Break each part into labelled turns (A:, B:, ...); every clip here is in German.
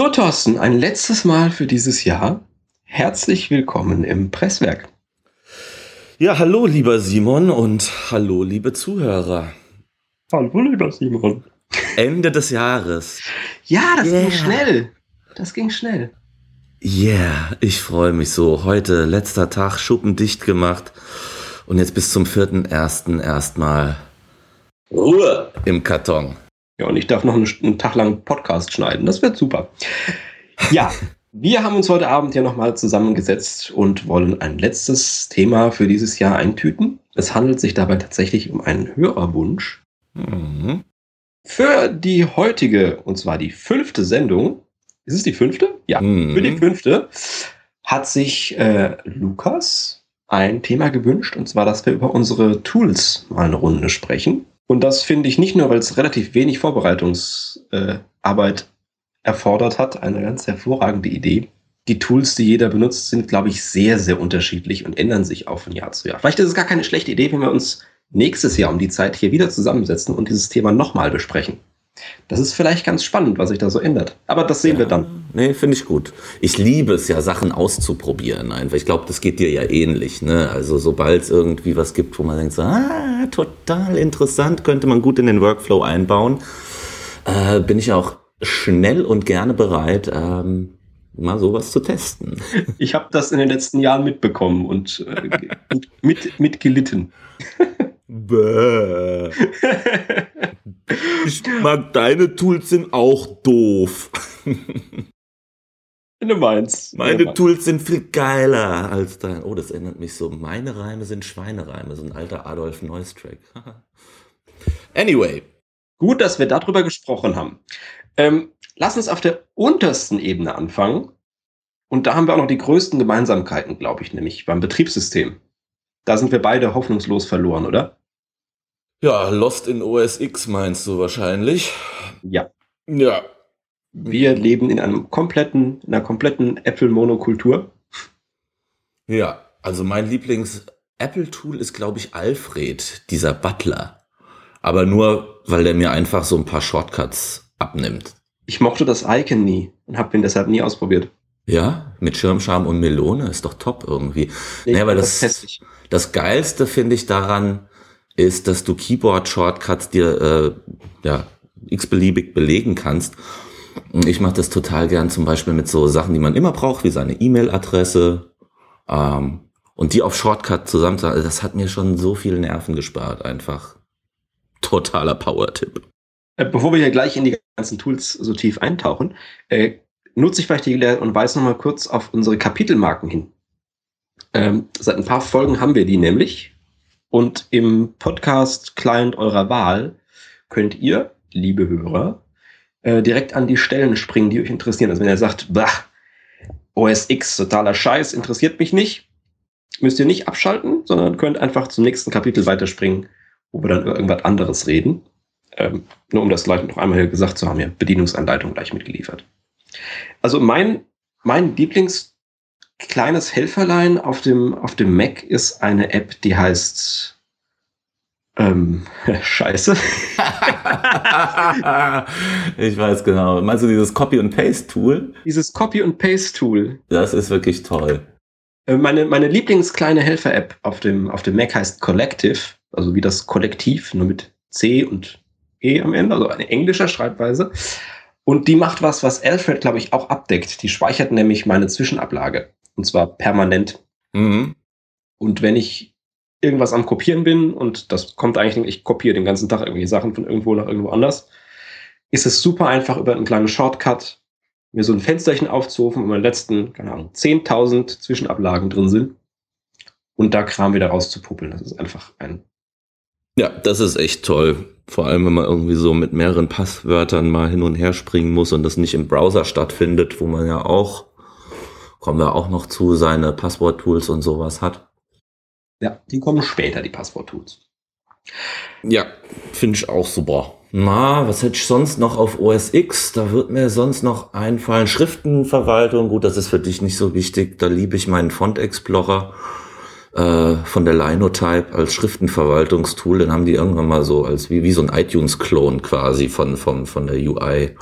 A: So, Thorsten, ein letztes Mal für dieses Jahr. Herzlich willkommen im Presswerk.
B: Ja, hallo, lieber Simon und hallo, liebe Zuhörer.
A: Hallo, lieber Simon.
B: Ende des Jahres.
A: Ja, das yeah. ging schnell. Das ging schnell.
B: Yeah, ich freue mich so. Heute letzter Tag, Schuppen dicht gemacht. Und jetzt bis zum vierten ersten erstmal Ruhe im Karton.
A: Ja, und ich darf noch einen, einen Tag lang Podcast schneiden. Das wird super. Ja, wir haben uns heute Abend ja nochmal zusammengesetzt und wollen ein letztes Thema für dieses Jahr eintüten. Es handelt sich dabei tatsächlich um einen Hörerwunsch. Mhm. Für die heutige, und zwar die fünfte Sendung, ist es die fünfte? Ja, mhm. für die fünfte hat sich äh, Lukas ein Thema gewünscht, und zwar, dass wir über unsere Tools mal eine Runde sprechen. Und das finde ich nicht nur, weil es relativ wenig Vorbereitungsarbeit äh, erfordert hat, eine ganz hervorragende Idee. Die Tools, die jeder benutzt, sind, glaube ich, sehr, sehr unterschiedlich und ändern sich auch von Jahr zu Jahr. Vielleicht ist es gar keine schlechte Idee, wenn wir uns nächstes Jahr um die Zeit hier wieder zusammensetzen und dieses Thema nochmal besprechen. Das ist vielleicht ganz spannend, was sich da so ändert. Aber das sehen ja, wir dann.
B: Nee, finde ich gut. Ich liebe es ja, Sachen auszuprobieren einfach. Ich glaube, das geht dir ja ähnlich. Ne? Also sobald es irgendwie was gibt, wo man denkt, so, ah, total interessant, könnte man gut in den Workflow einbauen, äh, bin ich auch schnell und gerne bereit, ähm, mal sowas zu testen.
A: Ich habe das in den letzten Jahren mitbekommen und äh, mit, mit gelitten. Bäh.
B: Ich mag deine Tools sind auch doof.
A: Wenn du meinst.
B: Meine ja, Tools sind viel geiler als dein. Oh, das erinnert mich so. Meine Reime sind Schweinereime. So ein alter Adolf Neuss-Track. anyway.
A: Gut, dass wir darüber gesprochen haben. Ähm, lass uns auf der untersten Ebene anfangen. Und da haben wir auch noch die größten Gemeinsamkeiten, glaube ich, nämlich beim Betriebssystem. Da sind wir beide hoffnungslos verloren, oder?
B: Ja, Lost in OS X meinst du wahrscheinlich.
A: Ja.
B: Ja.
A: Wir leben in einem kompletten, in einer kompletten Apple-Monokultur.
B: Ja, also mein Lieblings-Apple-Tool ist, glaube ich, Alfred, dieser Butler. Aber nur, weil der mir einfach so ein paar Shortcuts abnimmt.
A: Ich mochte das Icon nie und habe den deshalb nie ausprobiert.
B: Ja, mit Schirmscham und Melone ist doch top irgendwie. Nee, naja, weil das, das, das Geilste finde ich daran, ist, dass du Keyboard-Shortcuts dir äh, ja, x-beliebig belegen kannst. Ich mache das total gern zum Beispiel mit so Sachen, die man immer braucht, wie seine E-Mail-Adresse. Ähm, und die auf Shortcut zusammen, das hat mir schon so viel Nerven gespart, einfach. Totaler Power-Tipp.
A: Äh, bevor wir hier gleich in die ganzen Tools so tief eintauchen, äh, nutze ich vielleicht die Gelegenheit und weise nochmal kurz auf unsere Kapitelmarken hin. Ähm, seit ein paar Folgen haben wir die nämlich. Und im Podcast-Client eurer Wahl könnt ihr, liebe Hörer, äh, direkt an die Stellen springen, die euch interessieren. Also wenn ihr sagt, bah, OS X, totaler Scheiß, interessiert mich nicht, müsst ihr nicht abschalten, sondern könnt einfach zum nächsten Kapitel weiterspringen, wo wir dann über irgendwas anderes reden. Ähm, nur um das gleich noch einmal hier gesagt zu haben, ja, Bedienungsanleitung gleich mitgeliefert. Also mein, mein Lieblings- kleines Helferlein auf dem, auf dem Mac ist eine App, die heißt ähm, Scheiße.
B: ich weiß genau. Meinst du dieses Copy and Paste Tool?
A: Dieses Copy and Paste Tool.
B: Das ist wirklich toll.
A: Äh, meine, meine Lieblingskleine Helfer-App auf dem, auf dem Mac heißt Collective, also wie das Kollektiv, nur mit C und E am Ende, also eine englische Schreibweise. Und die macht was, was Alfred, glaube ich, auch abdeckt. Die speichert nämlich meine Zwischenablage. Und zwar permanent. Mhm. Und wenn ich irgendwas am Kopieren bin, und das kommt eigentlich, ich kopiere den ganzen Tag irgendwelche Sachen von irgendwo nach irgendwo anders, ist es super einfach über einen kleinen Shortcut mir so ein Fensterchen aufzurufen, wo meine letzten, keine Ahnung, 10.000 Zwischenablagen drin sind und da Kram wieder rauszupuppeln. Das ist einfach ein.
B: Ja, das ist echt toll. Vor allem, wenn man irgendwie so mit mehreren Passwörtern mal hin und her springen muss und das nicht im Browser stattfindet, wo man ja auch kommen wir auch noch zu, seine Passwort-Tools und sowas hat.
A: Ja, die kommen später, die Passwort-Tools.
B: Ja, finde ich auch super. Na, was hätte ich sonst noch auf OS X? Da wird mir sonst noch einfallen. Schriftenverwaltung, gut, das ist für dich nicht so wichtig. Da liebe ich meinen Font Explorer äh, von der Linotype als Schriftenverwaltungstool. Den haben die irgendwann mal so als wie, wie so ein iTunes-Klon quasi von, von, von der UI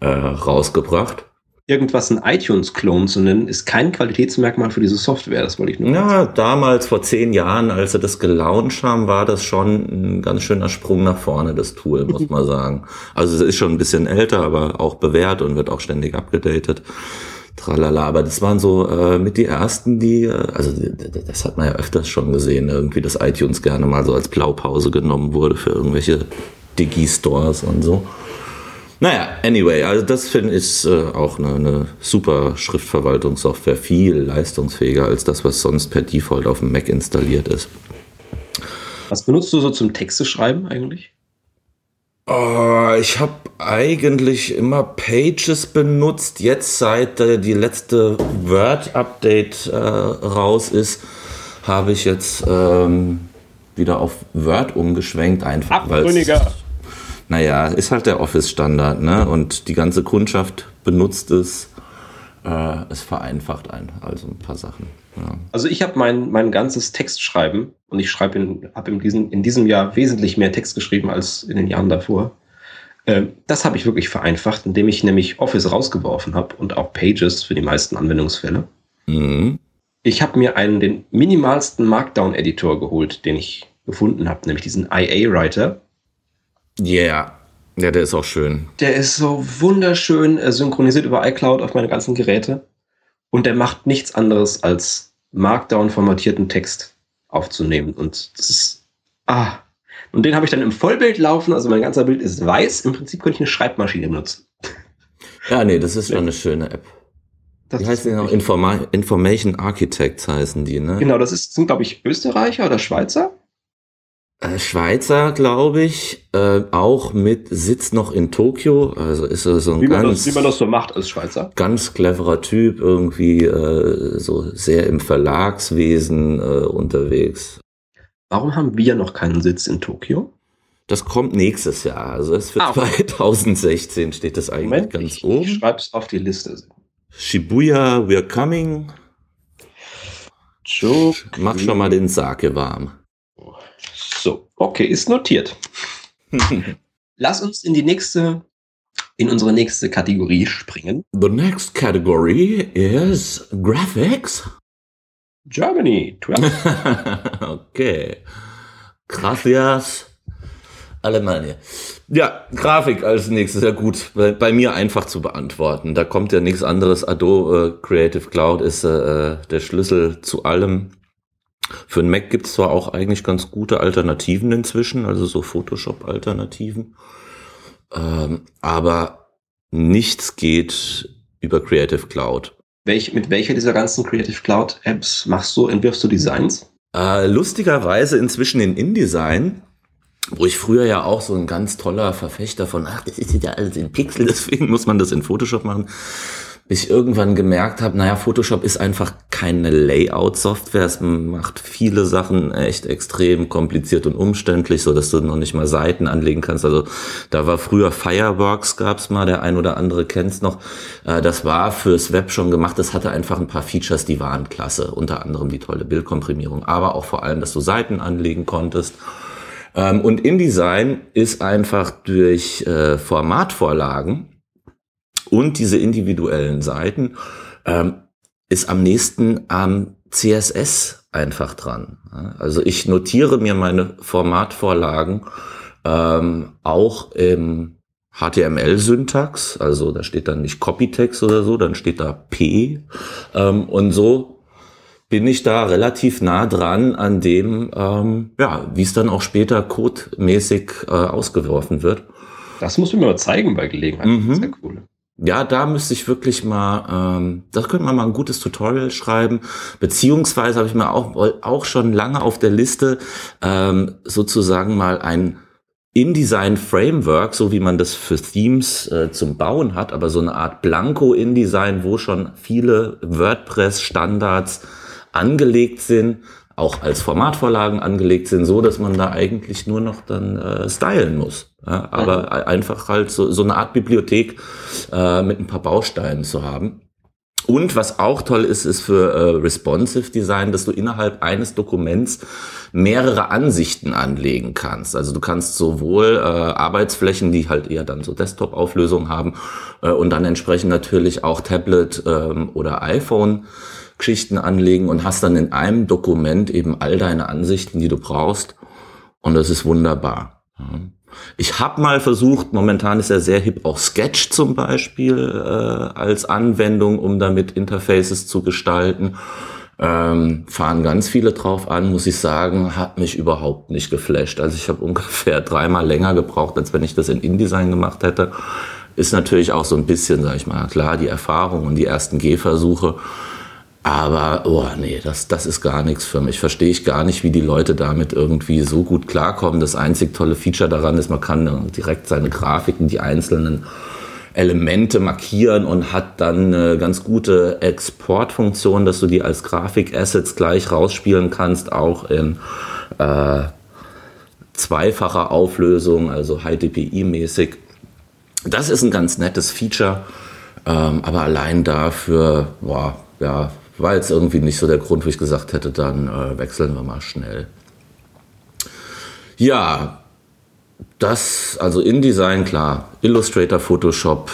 B: äh, rausgebracht.
A: Irgendwas ein iTunes-Clone zu nennen, ist kein Qualitätsmerkmal für diese Software. Das wollte ich nur
B: Ja, damals vor zehn Jahren, als sie das gelauncht haben, war das schon ein ganz schöner Sprung nach vorne, das Tool, muss man sagen. Also es ist schon ein bisschen älter, aber auch bewährt und wird auch ständig abgedatet. Tralala, aber das waren so äh, mit die ersten, die, äh, also das hat man ja öfters schon gesehen, irgendwie, dass iTunes gerne mal so als Blaupause genommen wurde für irgendwelche Digi-Stores und so. Naja, anyway, also das finde ich äh, auch eine, eine super Schriftverwaltungssoftware, viel leistungsfähiger als das, was sonst per Default auf dem Mac installiert ist.
A: Was benutzt du so zum Texte schreiben eigentlich?
B: Oh, ich habe eigentlich immer Pages benutzt. Jetzt, seit äh, die letzte Word-Update äh, raus ist, habe ich jetzt ähm, wieder auf Word umgeschwenkt. Einfach weil naja, ist halt der Office-Standard, ne? Und die ganze Kundschaft benutzt es. Äh, es vereinfacht ein, also ein paar Sachen. Ja.
A: Also ich habe mein, mein ganzes Textschreiben und ich schreibe in, habe in, diesem, in diesem Jahr wesentlich mehr Text geschrieben als in den Jahren davor. Äh, das habe ich wirklich vereinfacht, indem ich nämlich Office rausgeworfen habe und auch Pages für die meisten Anwendungsfälle. Mhm. Ich habe mir einen den minimalsten Markdown-Editor geholt, den ich gefunden habe, nämlich diesen IA-Writer.
B: Ja, yeah. ja, der ist auch schön.
A: Der ist so wunderschön äh, synchronisiert über iCloud auf meine ganzen Geräte. Und der macht nichts anderes als Markdown-formatierten Text aufzunehmen. Und das ist. Ah. Und den habe ich dann im Vollbild laufen. Also mein ganzer Bild ist weiß. Im Prinzip könnte ich eine Schreibmaschine nutzen.
B: Ja, nee, das ist schon eine schöne App. Das die heißen ja auch Informa Information Architects heißen die, ne?
A: Genau, das ist, sind, glaube ich, Österreicher oder Schweizer.
B: Äh, Schweizer, glaube ich, äh, auch mit Sitz noch in Tokio. Also ist er so ein
A: wie
B: ganz,
A: das, wie man das so macht als Schweizer.
B: Ganz cleverer Typ, irgendwie äh, so sehr im Verlagswesen äh, unterwegs.
A: Warum haben wir noch keinen Sitz in Tokio?
B: Das kommt nächstes Jahr. Also es für ah, 2016 steht das eigentlich Moment, ganz
A: ich,
B: oben.
A: Ich schreib's auf die Liste.
B: Shibuya, we're coming. Mach schon mal den Sake warm.
A: So, okay, ist notiert. Lass uns in die nächste, in unsere nächste Kategorie springen.
B: The next category is Graphics.
A: Germany,
B: 12. okay. Gracias. Alemannia. Ja, Grafik als nächstes. Ja gut, bei, bei, mir einfach zu beantworten. Da kommt ja nichts anderes. Adobe Creative Cloud ist äh, der Schlüssel zu allem. Für einen Mac gibt es zwar auch eigentlich ganz gute Alternativen inzwischen, also so Photoshop-Alternativen, ähm, aber nichts geht über Creative Cloud.
A: Welch, mit welcher dieser ganzen Creative Cloud Apps machst du, entwirfst du Designs?
B: Äh, lustigerweise inzwischen in InDesign, wo ich früher ja auch so ein ganz toller Verfechter von, ach, das ist ja alles in Pixel, deswegen muss man das in Photoshop machen bis ich irgendwann gemerkt habe, naja, Photoshop ist einfach keine Layout-Software. Es macht viele Sachen echt extrem kompliziert und umständlich, so dass du noch nicht mal Seiten anlegen kannst. Also da war früher Fireworks gab's mal, der ein oder andere kennt's noch. Äh, das war fürs Web schon gemacht. Das hatte einfach ein paar Features, die waren klasse. Unter anderem die tolle Bildkomprimierung, aber auch vor allem, dass du Seiten anlegen konntest. Ähm, und InDesign ist einfach durch äh, Formatvorlagen und diese individuellen Seiten ähm, ist am nächsten am CSS einfach dran. Also ich notiere mir meine Formatvorlagen ähm, auch im HTML-Syntax, also da steht dann nicht Copytext oder so, dann steht da P ähm, und so bin ich da relativ nah dran an dem, ähm, ja, wie es dann auch später codemäßig äh, ausgeworfen wird.
A: Das muss mir mal zeigen bei Gelegenheit. Mhm. Sehr cool.
B: Ja, da müsste ich wirklich mal, ähm, da könnte man mal ein gutes Tutorial schreiben. Beziehungsweise habe ich mir auch, auch schon lange auf der Liste ähm, sozusagen mal ein InDesign-Framework, so wie man das für Themes äh, zum Bauen hat, aber so eine Art Blanko-InDesign, wo schon viele WordPress-Standards angelegt sind, auch als Formatvorlagen angelegt sind, so dass man da eigentlich nur noch dann äh, stylen muss. Ja, aber mhm. einfach halt so, so eine Art Bibliothek äh, mit ein paar Bausteinen zu haben. Und was auch toll ist, ist für äh, Responsive Design, dass du innerhalb eines Dokuments mehrere Ansichten anlegen kannst. Also du kannst sowohl äh, Arbeitsflächen, die halt eher dann so Desktop-Auflösung haben, äh, und dann entsprechend natürlich auch Tablet ähm, oder iPhone Geschichten anlegen und hast dann in einem Dokument eben all deine Ansichten, die du brauchst. Und das ist wunderbar. Ich habe mal versucht, momentan ist er sehr hip, auch Sketch zum Beispiel äh, als Anwendung, um damit Interfaces zu gestalten. Ähm, fahren ganz viele drauf an, muss ich sagen, hat mich überhaupt nicht geflasht. Also ich habe ungefähr dreimal länger gebraucht, als wenn ich das in InDesign gemacht hätte. Ist natürlich auch so ein bisschen, sag ich mal, klar, die Erfahrung und die ersten Gehversuche. Aber, oh nee, das, das ist gar nichts für mich. Verstehe ich gar nicht, wie die Leute damit irgendwie so gut klarkommen. Das einzig tolle Feature daran ist, man kann direkt seine Grafiken, die einzelnen Elemente markieren und hat dann eine ganz gute Exportfunktion, dass du die als Grafikassets gleich rausspielen kannst, auch in äh, zweifacher Auflösung, also High DPI-mäßig. Das ist ein ganz nettes Feature, ähm, aber allein dafür, boah, ja, war jetzt irgendwie nicht so der Grund, wo ich gesagt hätte, dann äh, wechseln wir mal schnell. Ja, das, also InDesign, klar, Illustrator, Photoshop,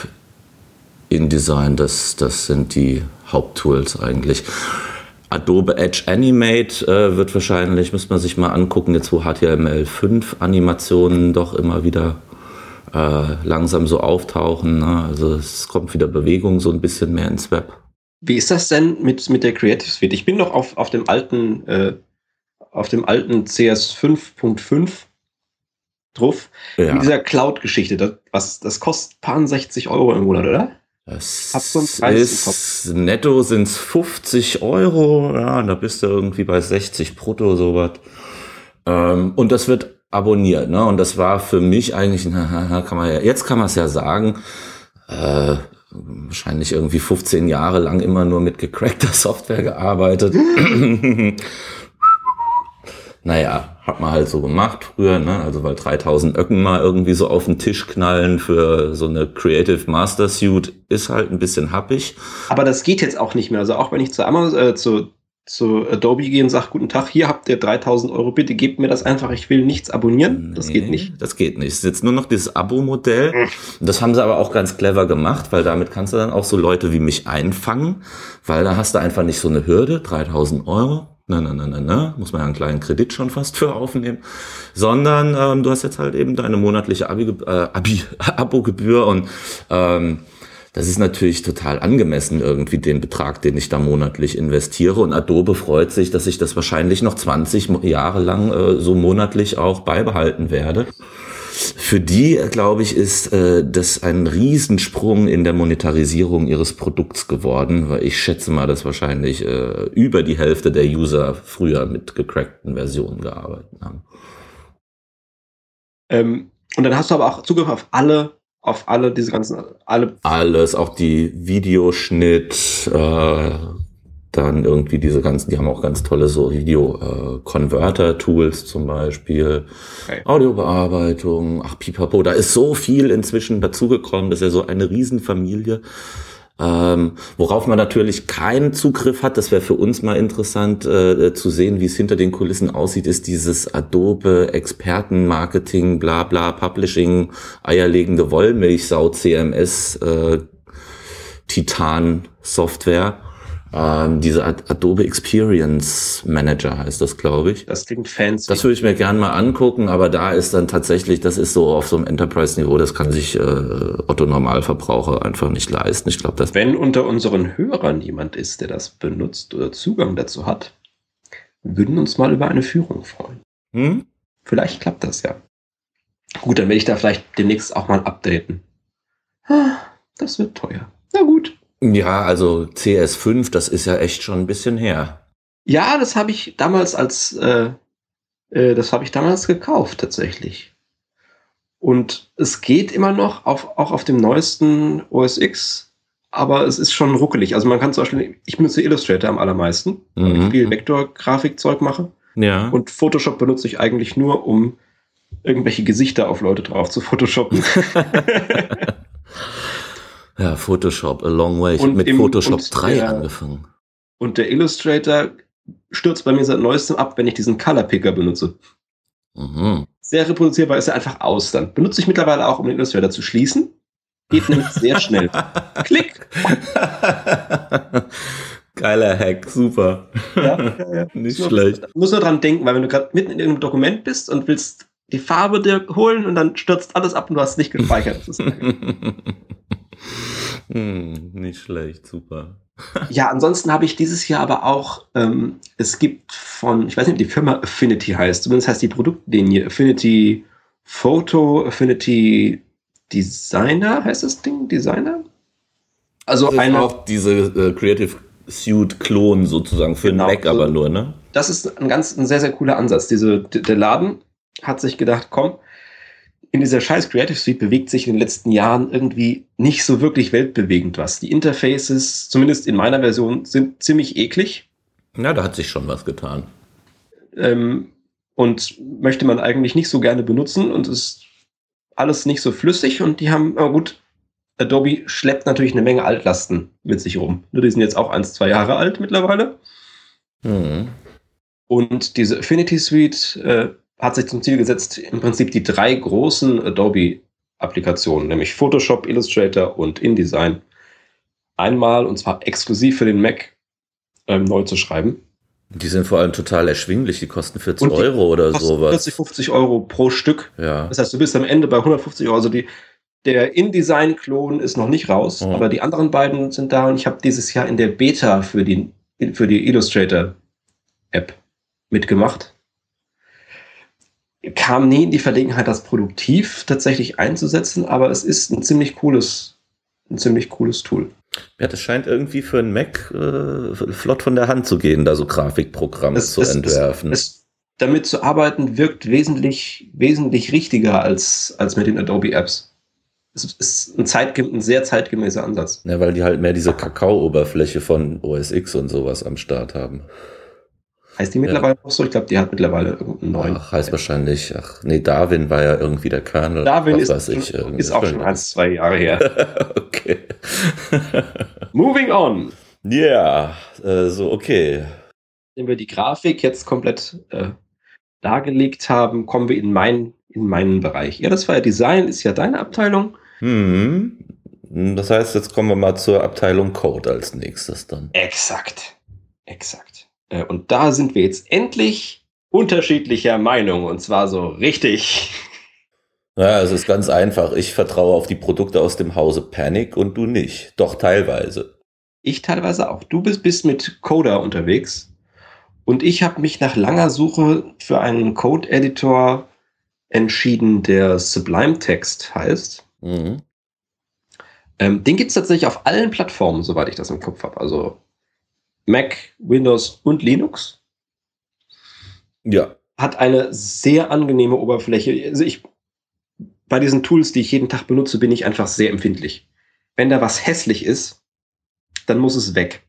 B: InDesign, das, das sind die Haupttools eigentlich. Adobe Edge Animate äh, wird wahrscheinlich, müsste man sich mal angucken, jetzt wo HTML5 Animationen doch immer wieder äh, langsam so auftauchen. Ne? Also es kommt wieder Bewegung so ein bisschen mehr ins Web.
A: Wie ist das denn mit, mit der Creative Suite? Ich bin noch auf, auf dem alten, äh, auf dem alten CS 5.5 drauf. Ja. Mit dieser Cloud-Geschichte. Das, was, das kostet paar 60 Euro im Monat, oder?
B: Das ist, netto sind es 50 Euro, ja, da bist du irgendwie bei 60 brutto, sowas. Ähm, und das wird abonniert, ne? Und das war für mich eigentlich, na, kann man ja, jetzt kann man es ja sagen, äh, wahrscheinlich irgendwie 15 Jahre lang immer nur mit gecrackter Software gearbeitet. naja, hat man halt so gemacht früher, ne? Also weil 3000 Öcken mal irgendwie so auf den Tisch knallen für so eine Creative Master Suite ist halt ein bisschen happig.
A: Aber das geht jetzt auch nicht mehr. Also auch wenn ich zu Amazon, äh, zu zu Adobe gehen und sage, guten Tag, hier habt ihr 3000 Euro, bitte gebt mir das einfach, ich will nichts abonnieren. Das geht nicht.
B: Das geht nicht. Es ist jetzt nur noch dieses Abo-Modell. Hm. Das haben sie aber auch ganz clever gemacht, weil damit kannst du dann auch so Leute wie mich einfangen, weil da hast du einfach nicht so eine Hürde, 3000 Euro. Na, na, na, na, na, muss man ja einen kleinen Kredit schon fast für aufnehmen, sondern ähm, du hast jetzt halt eben deine monatliche Abi, äh, Abi, Abo-Gebühr und ähm, das ist natürlich total angemessen irgendwie den Betrag, den ich da monatlich investiere. Und Adobe freut sich, dass ich das wahrscheinlich noch 20 Jahre lang äh, so monatlich auch beibehalten werde. Für die, glaube ich, ist äh, das ein Riesensprung in der Monetarisierung ihres Produkts geworden, weil ich schätze mal, dass wahrscheinlich äh, über die Hälfte der User früher mit gecrackten Versionen gearbeitet haben.
A: Ähm, und dann hast du aber auch Zugriff auf alle auf alle diese ganzen, alle.
B: Alles, auch die Videoschnitt, äh, dann irgendwie diese ganzen, die haben auch ganz tolle so Video-Converter-Tools äh, zum Beispiel, okay. Audiobearbeitung, ach pipapo, da ist so viel inzwischen dazugekommen, das ist ja so eine Riesenfamilie. Ähm, worauf man natürlich keinen Zugriff hat, das wäre für uns mal interessant äh, zu sehen, wie es hinter den Kulissen aussieht, ist dieses Adobe Expertenmarketing, bla bla, Publishing, eierlegende Wollmilchsau, CMS, äh, Titan Software. Ähm, diese Adobe Experience Manager heißt das, glaube ich.
A: Das klingt fancy.
B: Das würde ich mir gerne mal angucken, aber da ist dann tatsächlich, das ist so auf so einem Enterprise-Niveau, das kann sich äh, Otto Normalverbraucher einfach nicht leisten. Ich glaube, das.
A: Wenn unter unseren Hörern jemand ist, der das benutzt oder Zugang dazu hat, würden uns mal über eine Führung freuen. Hm? Vielleicht klappt das ja. Gut, dann werde ich da vielleicht demnächst auch mal updaten. Ah, das wird teuer. Na gut.
B: Ja, also CS5, das ist ja echt schon ein bisschen her.
A: Ja, das habe ich damals als, äh, äh, das habe ich damals gekauft tatsächlich. Und es geht immer noch, auf, auch auf dem neuesten OS X, aber es ist schon ruckelig. Also man kann zum Beispiel, ich benutze Illustrator am allermeisten, weil mhm. ich viel Vektorgrafikzeug mache.
B: Ja.
A: Und Photoshop benutze ich eigentlich nur, um irgendwelche Gesichter auf Leute drauf zu photoshoppen.
B: Ja, Photoshop, a long way. Ich habe mit im, Photoshop 3 der, angefangen.
A: Und der Illustrator stürzt bei mir seit neuestem ab, wenn ich diesen Color Picker benutze. Mhm. Sehr reproduzierbar ist er einfach aus dann. Benutze ich mittlerweile auch, um den Illustrator zu schließen. Geht nämlich sehr schnell. Klick.
B: Geiler Hack, super. Ja, ja, ja. Nicht
A: muss
B: schlecht.
A: Du musst nur dran denken, weil wenn du gerade mitten in irgendeinem Dokument bist und willst die Farbe dir holen und dann stürzt alles ab und du hast es nicht gespeichert.
B: hm, nicht schlecht, super.
A: ja, ansonsten habe ich dieses Jahr aber auch, ähm, es gibt von, ich weiß nicht, ob die Firma Affinity heißt, zumindest heißt die Produktlinie Affinity Photo, Affinity Designer, heißt das Ding? Designer?
B: Also das eine. auch diese äh, Creative Suite Klon sozusagen für genau, den Mac, aber nur, ne?
A: Das ist ein ganz, ein sehr, sehr cooler Ansatz. Diese, der Laden hat sich gedacht, komm, in dieser scheiß Creative Suite bewegt sich in den letzten Jahren irgendwie nicht so wirklich weltbewegend was. Die Interfaces, zumindest in meiner Version, sind ziemlich eklig.
B: Ja, da hat sich schon was getan.
A: Ähm, und möchte man eigentlich nicht so gerne benutzen und ist alles nicht so flüssig und die haben, aber gut, Adobe schleppt natürlich eine Menge Altlasten mit sich rum. Nur die sind jetzt auch eins, zwei Jahre alt mittlerweile. Mhm. Und diese Affinity Suite äh, hat sich zum Ziel gesetzt, im Prinzip die drei großen Adobe-Applikationen, nämlich Photoshop, Illustrator und InDesign, einmal und zwar exklusiv für den Mac ähm, neu zu schreiben.
B: Die sind vor allem total erschwinglich, die kosten 40 die Euro oder sowas.
A: 40, 50 Euro pro Stück. Ja. Das heißt, du bist am Ende bei 150 Euro. Also die, der InDesign-Klon ist noch nicht raus, oh. aber die anderen beiden sind da und ich habe dieses Jahr in der Beta für die, für die Illustrator-App mitgemacht kam nie in die Verlegenheit, das produktiv tatsächlich einzusetzen, aber es ist ein ziemlich cooles, ein ziemlich cooles Tool.
B: Ja, das scheint irgendwie für einen Mac äh, flott von der Hand zu gehen, da so Grafikprogramme es, zu es, entwerfen. Es,
A: damit zu arbeiten wirkt wesentlich, wesentlich richtiger als, als mit den Adobe Apps. Es ist ein, zeitgem ein sehr zeitgemäßer Ansatz.
B: Ja, weil die halt mehr diese Kakao-Oberfläche von OS X und sowas am Start haben.
A: Heißt die mittlerweile ja. noch so? Ich glaube, die hat mittlerweile irgendeinen neuen.
B: Ach, heißt wahrscheinlich, ach, nee, Darwin war ja irgendwie der Kernel.
A: Darwin ist, ich, ist auch schon eins, zwei Jahre her. okay. Moving on.
B: Ja, yeah, äh, so, okay.
A: Wenn wir die Grafik jetzt komplett äh, dargelegt haben, kommen wir in, mein, in meinen Bereich. Ja, das war ja Design, ist ja deine Abteilung.
B: Hm. Das heißt, jetzt kommen wir mal zur Abteilung Code als nächstes dann.
A: Exakt. Exakt. Äh, und da sind wir jetzt endlich unterschiedlicher Meinung und zwar so richtig.
B: Ja, es ist ganz einfach. Ich vertraue auf die Produkte aus dem Hause Panic und du nicht. Doch teilweise.
A: Ich teilweise auch. Du bist, bist mit Coda unterwegs und ich habe mich nach langer Suche für einen Code-Editor entschieden, der Sublime Text heißt. Mhm. Ähm, den gibt es tatsächlich auf allen Plattformen, soweit ich das im Kopf habe. Also Mac, Windows und Linux. Ja. Hat eine sehr angenehme Oberfläche. Also ich, bei diesen Tools, die ich jeden Tag benutze, bin ich einfach sehr empfindlich. Wenn da was hässlich ist, dann muss es weg.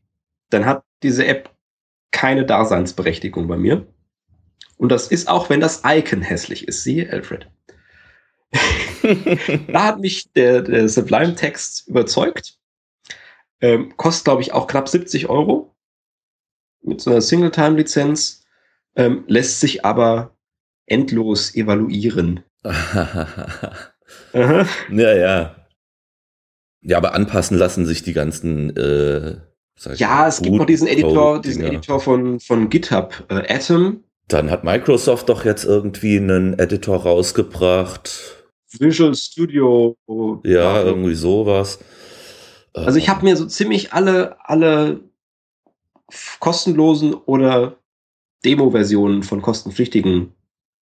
A: Dann hat diese App keine Daseinsberechtigung bei mir. Und das ist auch, wenn das Icon hässlich ist. Siehe Alfred. da hat mich der, der Sublime Text überzeugt. Ähm, kostet, glaube ich, auch knapp 70 Euro mit so einer Single-Time-Lizenz, ähm, lässt sich aber endlos evaluieren.
B: ja, ja. Ja, aber anpassen lassen sich die ganzen. Äh,
A: ja, es gibt noch diesen Editor, diesen Editor von, von GitHub, äh, Atom.
B: Dann hat Microsoft doch jetzt irgendwie einen Editor rausgebracht.
A: Visual Studio.
B: Ja, irgendwie sowas.
A: Also ich habe mir so ziemlich alle, alle kostenlosen oder Demo-Versionen von kostenpflichtigen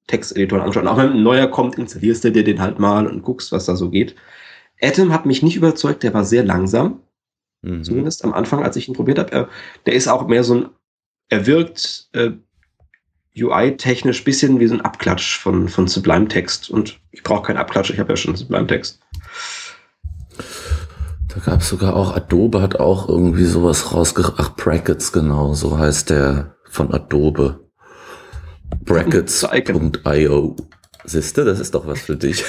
A: Texteditoren anschauen. Auch wenn ein neuer kommt, installierst du dir den halt mal und guckst, was da so geht. Atom hat mich nicht überzeugt, der war sehr langsam. Mhm. Zumindest am Anfang, als ich ihn probiert habe. Der ist auch mehr so ein, er wirkt äh, UI-technisch bisschen wie so ein Abklatsch von, von Sublime Text. Und ich brauche keinen Abklatsch, ich habe ja schon Sublime Text.
B: Da gab es sogar auch, Adobe hat auch irgendwie sowas rausgebracht. Ach, Brackets, genau, so heißt der von Adobe. Brackets.io. Siehste, das ist doch was für dich.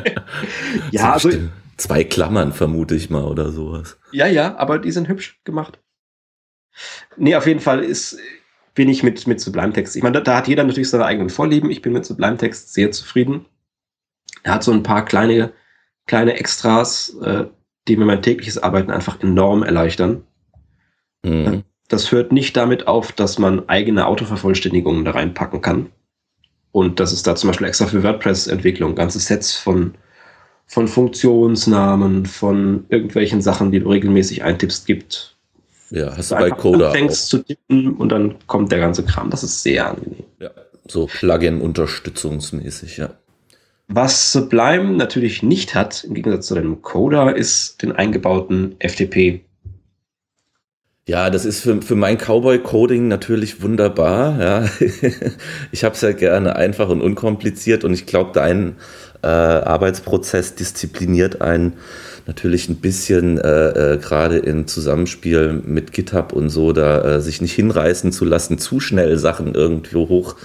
A: ja, also
B: zwei Klammern, vermute ich mal, oder sowas.
A: Ja, ja, aber die sind hübsch gemacht. Nee, auf jeden Fall ist, bin ich mit, mit Sublime Text. Ich meine, da, da hat jeder natürlich seine eigenen Vorlieben. Ich bin mit Sublime Text sehr zufrieden. Er hat so ein paar kleine, kleine Extras, äh, die mir mein tägliches Arbeiten einfach enorm erleichtern. Mhm. Das hört nicht damit auf, dass man eigene Autovervollständigungen da reinpacken kann. Und dass es da zum Beispiel extra für WordPress-Entwicklung ganze Sets von, von Funktionsnamen, von irgendwelchen Sachen, die du regelmäßig eintippst, gibt.
B: Ja, hast du bei Coda
A: anfängst zu tippen und dann kommt der ganze Kram. Das ist sehr angenehm.
B: Ja, so Plugin-unterstützungsmäßig, ja.
A: Was Sublime natürlich nicht hat, im Gegensatz zu deinem Coder, ist den eingebauten FTP
B: ja, das ist für, für mein Cowboy-Coding natürlich wunderbar. Ja. ich habe es ja gerne einfach und unkompliziert und ich glaube, dein äh, Arbeitsprozess diszipliniert einen natürlich ein bisschen äh, äh, gerade im Zusammenspiel mit GitHub und so, da äh, sich nicht hinreißen zu lassen, zu schnell Sachen irgendwo hoch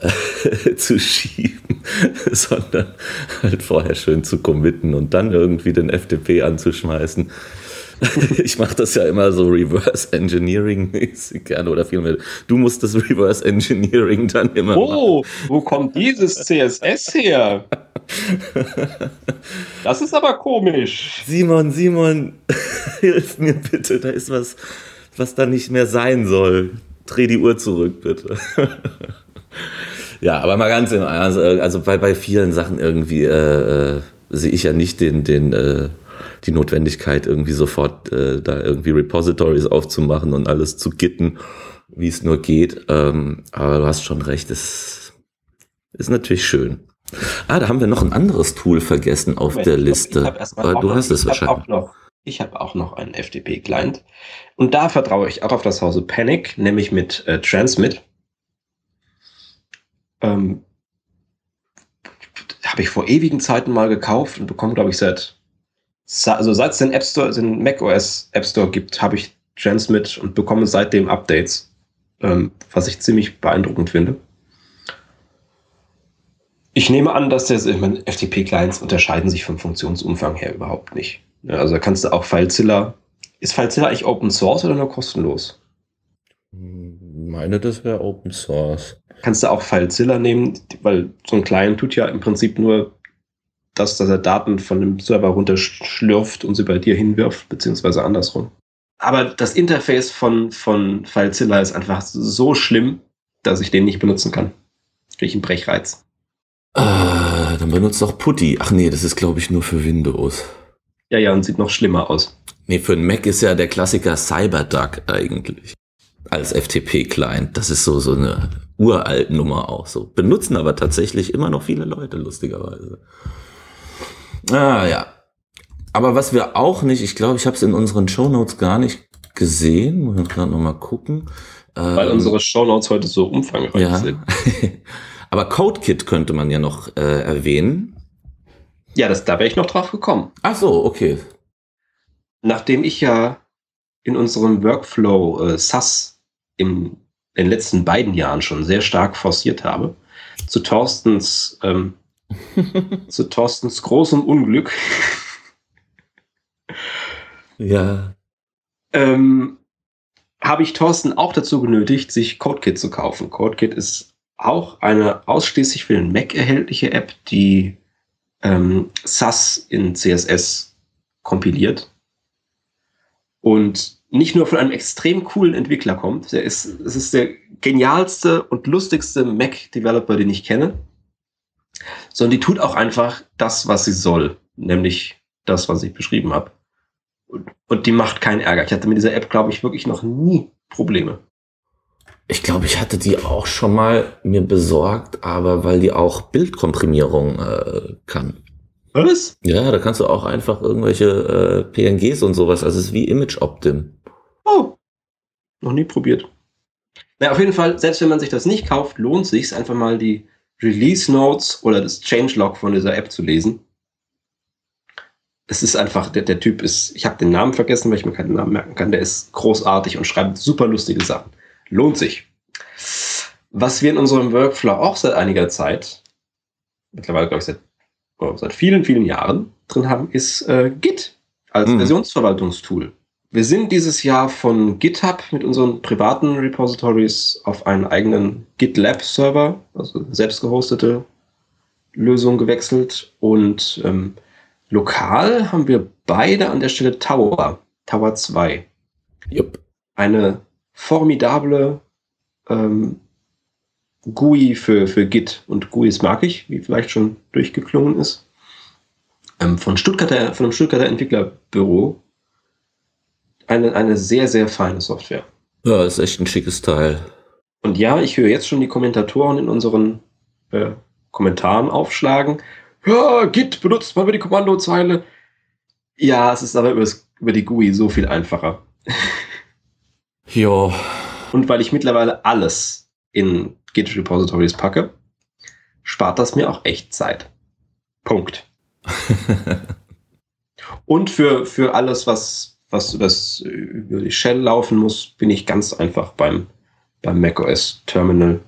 B: äh, zu schieben, sondern halt vorher schön zu committen und dann irgendwie den FTP anzuschmeißen. ich mache das ja immer so Reverse Engineering mäßig gerne oder vielmehr. Du musst das Reverse Engineering dann immer
A: Oh, machen. wo kommt dieses CSS her? Das ist aber komisch.
B: Simon, Simon, hilf mir bitte. Da ist was, was da nicht mehr sein soll. Dreh die Uhr zurück, bitte. ja, aber mal ganz im Ernst, also bei, bei vielen Sachen irgendwie äh, äh, sehe ich ja nicht den, den äh, die Notwendigkeit, irgendwie sofort äh, da irgendwie Repositories aufzumachen und alles zu gitten, wie es nur geht. Ähm, aber du hast schon recht, es ist natürlich schön. Ah, da haben wir noch ein anderes Tool vergessen auf Moment, der Liste. Ich du hast es wahrscheinlich.
A: Noch, ich habe auch noch einen FTP-Client. Und da vertraue ich auch auf das Hause Panic, nämlich mit äh, Transmit. Ähm, habe ich vor ewigen Zeiten mal gekauft und bekomme, glaube ich, seit also seit es den App Store, den macOS App Store gibt, habe ich Transmit und bekomme seitdem Updates, ähm, was ich ziemlich beeindruckend finde. Ich nehme an, dass der, ich meine, FTP-Clients unterscheiden sich vom Funktionsumfang her überhaupt nicht. Ja, also da kannst du auch FileZilla. Ist FileZilla eigentlich Open Source oder nur kostenlos?
B: Ich meine, das wäre Open Source.
A: Kannst du auch FileZilla nehmen, weil so ein Client tut ja im Prinzip nur das, dass er Daten von dem Server runterschlürft und sie bei dir hinwirft, beziehungsweise andersrum. Aber das Interface von, von FileZilla ist einfach so schlimm, dass ich den nicht benutzen kann. Kriege ich einen Brechreiz.
B: Äh, dann benutzt doch Putty. Ach nee, das ist glaube ich nur für Windows.
A: Ja, ja, und sieht noch schlimmer aus.
B: Nee, für einen Mac ist ja der Klassiker CyberDuck eigentlich. Als FTP-Client. Das ist so, so eine uralt Nummer auch so. Benutzen aber tatsächlich immer noch viele Leute, lustigerweise. Ah ja. Aber was wir auch nicht, ich glaube, ich habe es in unseren Shownotes gar nicht gesehen. Muss ich gerade nochmal gucken.
A: Weil ähm, unsere Shownotes heute so umfangreich ja. sind.
B: Aber CodeKit könnte man ja noch äh, erwähnen.
A: Ja, das, da wäre ich noch drauf gekommen.
B: Ach so, okay.
A: Nachdem ich ja in unserem Workflow äh, SAS in den letzten beiden Jahren schon sehr stark forciert habe, zu Thorstens ähm, zu Thorstens großem Unglück.
B: ja.
A: Ähm, habe ich Thorsten auch dazu genötigt, sich CodeKit zu kaufen. CodeKit ist auch eine ausschließlich für den Mac erhältliche App, die ähm, SAS in CSS kompiliert und nicht nur von einem extrem coolen Entwickler kommt. Der ist, es ist der genialste und lustigste Mac-Developer, den ich kenne sondern die tut auch einfach das, was sie soll, nämlich das, was ich beschrieben habe. Und, und die macht keinen Ärger. Ich hatte mit dieser App, glaube ich, wirklich noch nie Probleme.
B: Ich glaube, ich hatte die auch schon mal mir besorgt, aber weil die auch Bildkomprimierung äh, kann.
A: Was?
B: Ja, da kannst du auch einfach irgendwelche äh, PNGs und sowas. Also es ist wie Image Optim.
A: Oh, noch nie probiert. Na, auf jeden Fall, selbst wenn man sich das nicht kauft, lohnt sich einfach mal die Release Notes oder das Changelog von dieser App zu lesen. Es ist einfach, der, der Typ ist, ich habe den Namen vergessen, weil ich mir keinen Namen merken kann, der ist großartig und schreibt super lustige Sachen. Lohnt sich. Was wir in unserem Workflow auch seit einiger Zeit, mittlerweile glaube ich seit, oh, seit vielen, vielen Jahren, drin haben, ist äh, Git als mhm. Versionsverwaltungstool. Wir sind dieses Jahr von GitHub mit unseren privaten Repositories auf einen eigenen GitLab-Server, also selbst gehostete Lösung gewechselt. Und ähm, lokal haben wir beide an der Stelle Tower, Tower 2. Yep. Eine formidable ähm, GUI für, für Git. Und GUIs mag ich, wie vielleicht schon durchgeklungen ist. Ähm, von, Stuttgarter, von einem Stuttgarter Entwicklerbüro. Eine, eine sehr, sehr feine Software.
B: Ja, ist echt ein schickes Teil.
A: Und ja, ich höre jetzt schon die Kommentatoren in unseren äh, Kommentaren aufschlagen. Ja, Git benutzt mal über die Kommandozeile. Ja, es ist aber über die GUI so viel einfacher.
B: ja.
A: Und weil ich mittlerweile alles in Git Repositories packe, spart das mir auch echt Zeit. Punkt. Und für, für alles, was, was das über die Shell laufen muss, bin ich ganz einfach beim, beim macOS Terminal.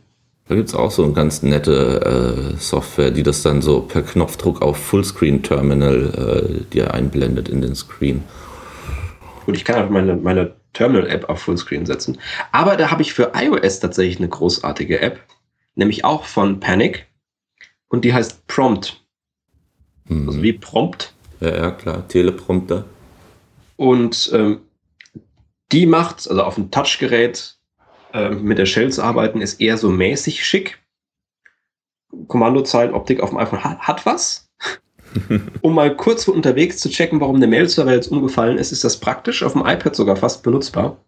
B: Da gibt es auch so eine ganz nette äh, Software, die das dann so per Knopfdruck auf Fullscreen Terminal äh, dir einblendet in den Screen.
A: Gut, ich kann einfach meine, meine Terminal-App auf Fullscreen setzen. Aber da habe ich für iOS tatsächlich eine großartige App, nämlich auch von Panic. Und die heißt Prompt. Mhm. Also wie Prompt.
B: Ja, ja, klar, Teleprompter.
A: Und ähm, die macht, also auf dem Touchgerät äh, mit der Shell zu arbeiten, ist eher so mäßig schick. Kommandozeilenoptik auf dem iPhone hat, hat was. um mal kurz unterwegs zu checken, warum der Mail-Server jetzt umgefallen ist, ist das praktisch, auf dem iPad sogar fast benutzbar.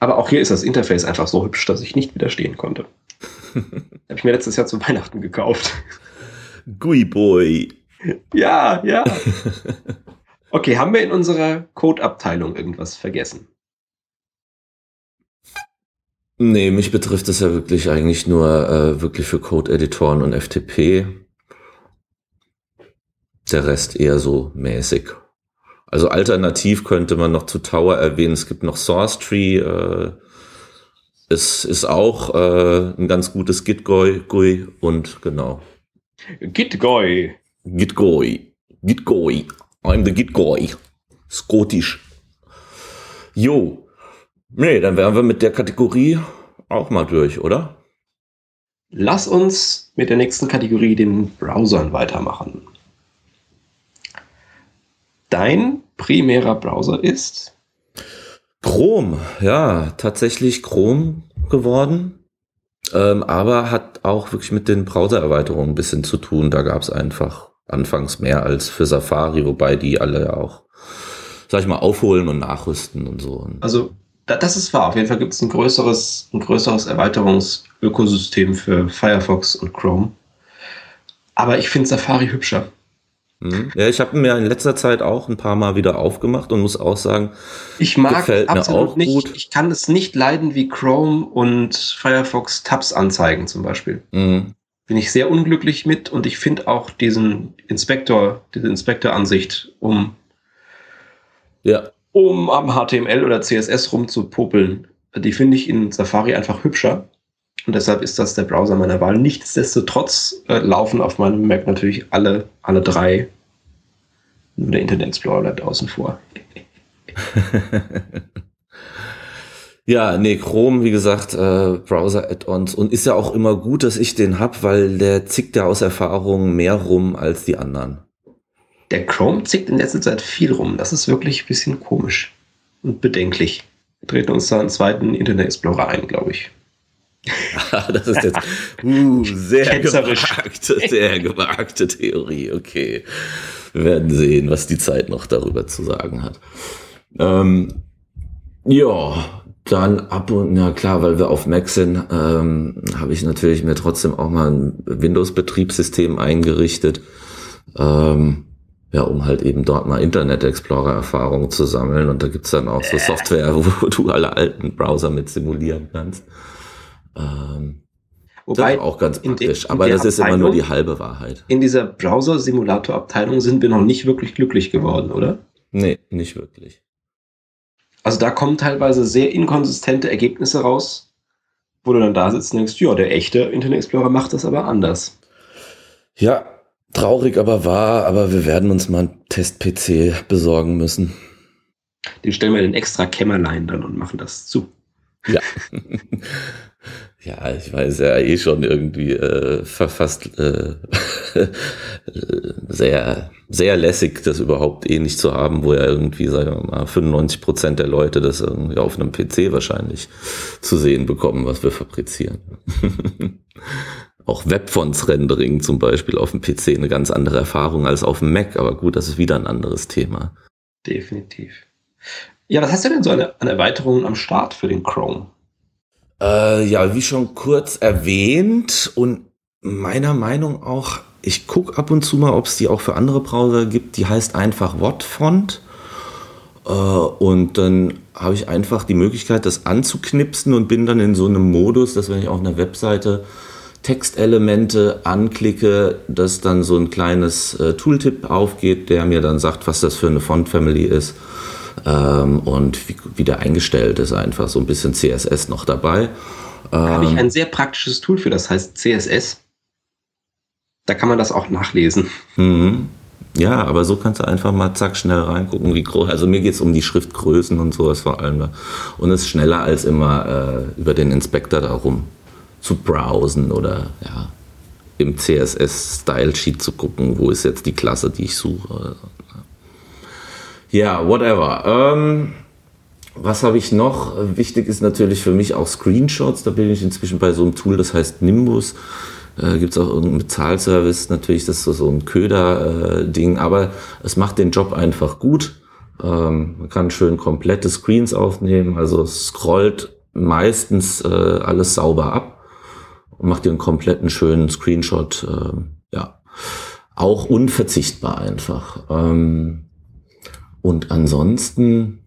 A: Aber auch hier ist das Interface einfach so hübsch, dass ich nicht widerstehen konnte. Habe ich mir letztes Jahr zu Weihnachten gekauft.
B: Gui Boy.
A: Ja, ja. Okay, haben wir in unserer Code-Abteilung irgendwas vergessen?
B: Nee, mich betrifft es ja wirklich eigentlich nur äh, wirklich für Code-Editoren und FTP. Der Rest eher so mäßig. Also alternativ könnte man noch zu Tower erwähnen, es gibt noch SourceTree, äh, es ist auch äh, ein ganz gutes Git-GUI und genau.
A: Git-GUI.
B: Git-GUI. Git-GUI. I'm the Git-GUI. Skotisch. Jo. Nee, dann wären wir mit der Kategorie auch mal durch, oder?
A: Lass uns mit der nächsten Kategorie, den Browsern, weitermachen. Dein primärer Browser ist?
B: Chrome, ja, tatsächlich Chrome geworden. Ähm, aber hat auch wirklich mit den Browser-Erweiterungen ein bisschen zu tun. Da gab es einfach anfangs mehr als für Safari, wobei die alle auch, sag ich mal, aufholen und nachrüsten und so.
A: Also das ist wahr. Auf jeden Fall gibt es ein größeres, ein größeres Erweiterungsökosystem für Firefox und Chrome. Aber ich finde Safari hübscher.
B: Mhm. Ja, ich habe mir in letzter Zeit auch ein paar Mal wieder aufgemacht und muss auch sagen,
A: ich mag gefällt mir auch nicht, gut. Ich kann es nicht leiden, wie Chrome und Firefox Tabs anzeigen zum Beispiel. Mhm. Bin ich sehr unglücklich mit und ich finde auch diesen Inspektor, diese Inspektor-Ansicht, um, ja. um am HTML oder CSS rumzupopeln, die finde ich in Safari einfach hübscher. Und deshalb ist das der Browser meiner Wahl. Nichtsdestotrotz äh, laufen auf meinem Mac natürlich alle, alle drei. Nur der Internet Explorer bleibt außen vor.
B: ja, nee, Chrome, wie gesagt, äh, Browser-Add-ons. Und ist ja auch immer gut, dass ich den hab, weil der zickt ja aus Erfahrung mehr rum als die anderen.
A: Der Chrome zickt in letzter Zeit viel rum. Das ist wirklich ein bisschen komisch und bedenklich. Wir treten uns da einen zweiten Internet Explorer ein, glaube ich.
B: das ist jetzt uh, sehr gewagte, sehr gewagte Theorie. Okay. Wir werden sehen, was die Zeit noch darüber zu sagen hat. Ähm, ja, dann ab und ja klar, weil wir auf Mac sind, ähm, habe ich natürlich mir trotzdem auch mal ein Windows-Betriebssystem eingerichtet. Ähm, ja, um halt eben dort mal Internet Explorer-Erfahrungen zu sammeln. Und da gibt's dann auch so Software, wo du alle alten Browser mit simulieren kannst. Ähm, Wobei, auch ganz praktisch, de, aber das ist immer nur die halbe Wahrheit.
A: In dieser Browser-Simulator-Abteilung sind wir noch nicht wirklich glücklich geworden, oder?
B: Nee, nicht wirklich.
A: Also da kommen teilweise sehr inkonsistente Ergebnisse raus, wo du dann da sitzt und denkst, ja, der echte Internet Explorer macht das aber anders.
B: Ja, Traurig aber wahr, aber wir werden uns mal einen Test-PC besorgen müssen.
A: Den stellen wir in ein extra Kämmerlein dann und machen das zu.
B: Ja. ja, ich weiß ja eh schon irgendwie äh, fast äh, sehr, sehr lässig, das überhaupt eh nicht zu haben, wo ja irgendwie, sagen wir mal, 95 Prozent der Leute das irgendwie auf einem PC wahrscheinlich zu sehen bekommen, was wir fabrizieren. Auch Webfonts-Rendering zum Beispiel auf dem PC eine ganz andere Erfahrung als auf dem Mac, aber gut, das ist wieder ein anderes Thema.
A: Definitiv. Ja, was hast du denn so eine, eine Erweiterung am Start für den Chrome?
B: Äh, ja, wie schon kurz erwähnt und meiner Meinung auch, ich gucke ab und zu mal, ob es die auch für andere Browser gibt. Die heißt einfach Wattfont. Äh, und dann habe ich einfach die Möglichkeit, das anzuknipsen und bin dann in so einem Modus, dass wenn ich auf einer Webseite Textelemente anklicke, dass dann so ein kleines äh, Tooltip aufgeht, der mir dann sagt, was das für eine Font-Family ist ähm, und wie, wie der eingestellt ist, einfach so ein bisschen CSS noch dabei.
A: Da ähm, habe ich ein sehr praktisches Tool für, das heißt CSS. Da kann man das auch nachlesen.
B: Mhm. Ja, aber so kannst du einfach mal zack schnell reingucken, wie groß. Also mir geht es um die Schriftgrößen und sowas vor allem. Und es ist schneller als immer äh, über den Inspektor darum zu browsen oder ja, im CSS-Style-Sheet zu gucken, wo ist jetzt die Klasse, die ich suche. Ja, whatever. Ähm, was habe ich noch? Wichtig ist natürlich für mich auch Screenshots. Da bin ich inzwischen bei so einem Tool, das heißt Nimbus. Äh, Gibt es auch irgendeinen Bezahlservice. Natürlich, das ist so, ein Köder-Ding, aber es macht den Job einfach gut. Ähm, man kann schön komplette Screens aufnehmen, also scrollt meistens äh, alles sauber ab und macht dir einen kompletten schönen Screenshot. Äh, ja, auch unverzichtbar einfach. Ähm, und ansonsten,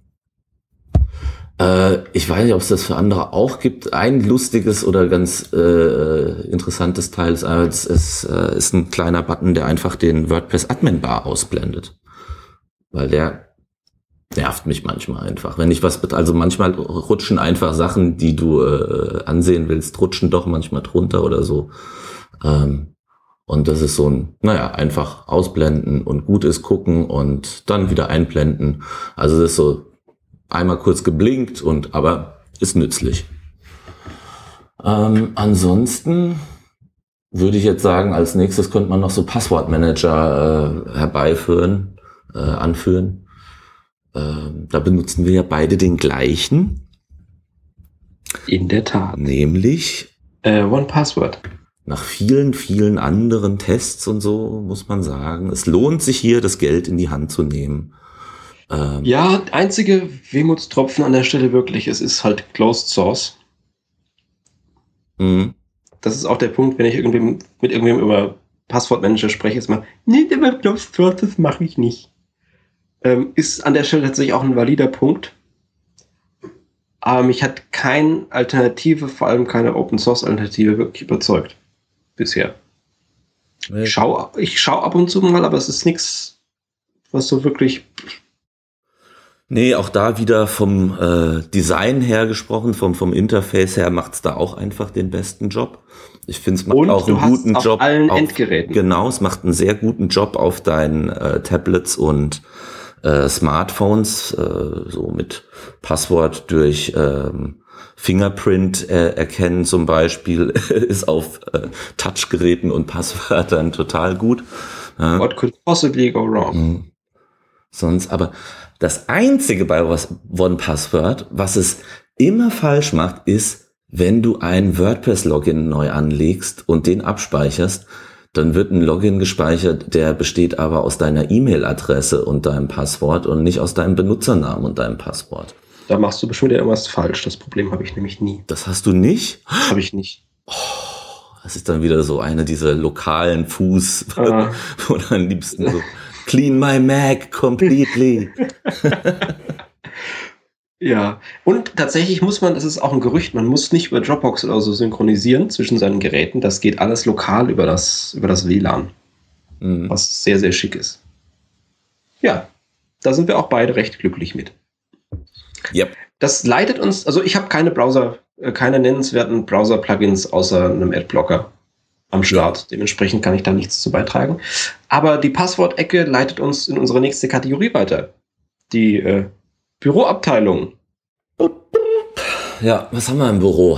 B: äh, ich weiß nicht, ob es das für andere auch gibt. Ein lustiges oder ganz äh, interessantes Teil ist, äh, es ist, äh, ist ein kleiner Button, der einfach den WordPress Admin Bar ausblendet. Weil der nervt mich manchmal einfach. Wenn ich was, also manchmal rutschen einfach Sachen, die du äh, ansehen willst, rutschen doch manchmal drunter oder so. Ähm, und das ist so ein, naja, einfach ausblenden und gut ist gucken und dann wieder einblenden. Also das ist so einmal kurz geblinkt und aber ist nützlich. Ähm, ansonsten würde ich jetzt sagen, als nächstes könnte man noch so Passwortmanager äh, herbeiführen, äh, anführen. Ähm, da benutzen wir ja beide den gleichen.
A: In der Tat.
B: Nämlich
A: äh, One Password
B: nach vielen, vielen anderen Tests und so muss man sagen, es lohnt sich hier, das Geld in die Hand zu nehmen.
A: Ähm ja, einzige Wehmutstropfen an der Stelle wirklich, es ist halt Closed Source. Mhm. Das ist auch der Punkt, wenn ich irgendwie mit irgendwem über Passwortmanager spreche, ist mal, nee, der Closed Source, das mache ich nicht. Ähm, ist an der Stelle tatsächlich auch ein valider Punkt. Aber mich hat keine Alternative, vor allem keine Open Source Alternative, wirklich überzeugt bisher. Nee. Ich schaue ich schau ab und zu mal, aber es ist nichts, was so wirklich.
B: Nee, auch da wieder vom äh, Design her gesprochen, vom, vom Interface her macht es da auch einfach den besten Job. Ich finde, es macht und auch einen guten auf Job.
A: allen auf, Endgeräten.
B: Genau, es macht einen sehr guten Job auf deinen äh, Tablets und äh, Smartphones, äh, so mit Passwort durch ähm, Fingerprint äh, erkennen zum Beispiel ist auf äh, Touchgeräten und Passwörtern total gut.
A: Ja. What could possibly go wrong? Mhm.
B: Sonst, aber das einzige bei One Password, was es immer falsch macht, ist, wenn du ein WordPress-Login neu anlegst und den abspeicherst, dann wird ein Login gespeichert, der besteht aber aus deiner E-Mail-Adresse und deinem Passwort und nicht aus deinem Benutzernamen und deinem Passwort.
A: Da machst du bestimmt irgendwas falsch. Das Problem habe ich nämlich nie.
B: Das hast du nicht?
A: Habe ich nicht.
B: Oh, das ist dann wieder so eine dieser lokalen Fuß, ah. wo dann am liebsten so clean my Mac completely.
A: ja, und tatsächlich muss man, das ist auch ein Gerücht, man muss nicht über Dropbox oder so synchronisieren zwischen seinen Geräten. Das geht alles lokal über das, über das WLAN. Mhm. Was sehr, sehr schick ist. Ja, da sind wir auch beide recht glücklich mit. Yep. Das leitet uns, also ich habe keine Browser, äh, keine nennenswerten Browser-Plugins außer einem Adblocker. Am Start. Dementsprechend kann ich da nichts zu beitragen. Aber die Passwortecke leitet uns in unsere nächste Kategorie weiter. Die äh, Büroabteilung.
B: Ja, was haben wir im Büro?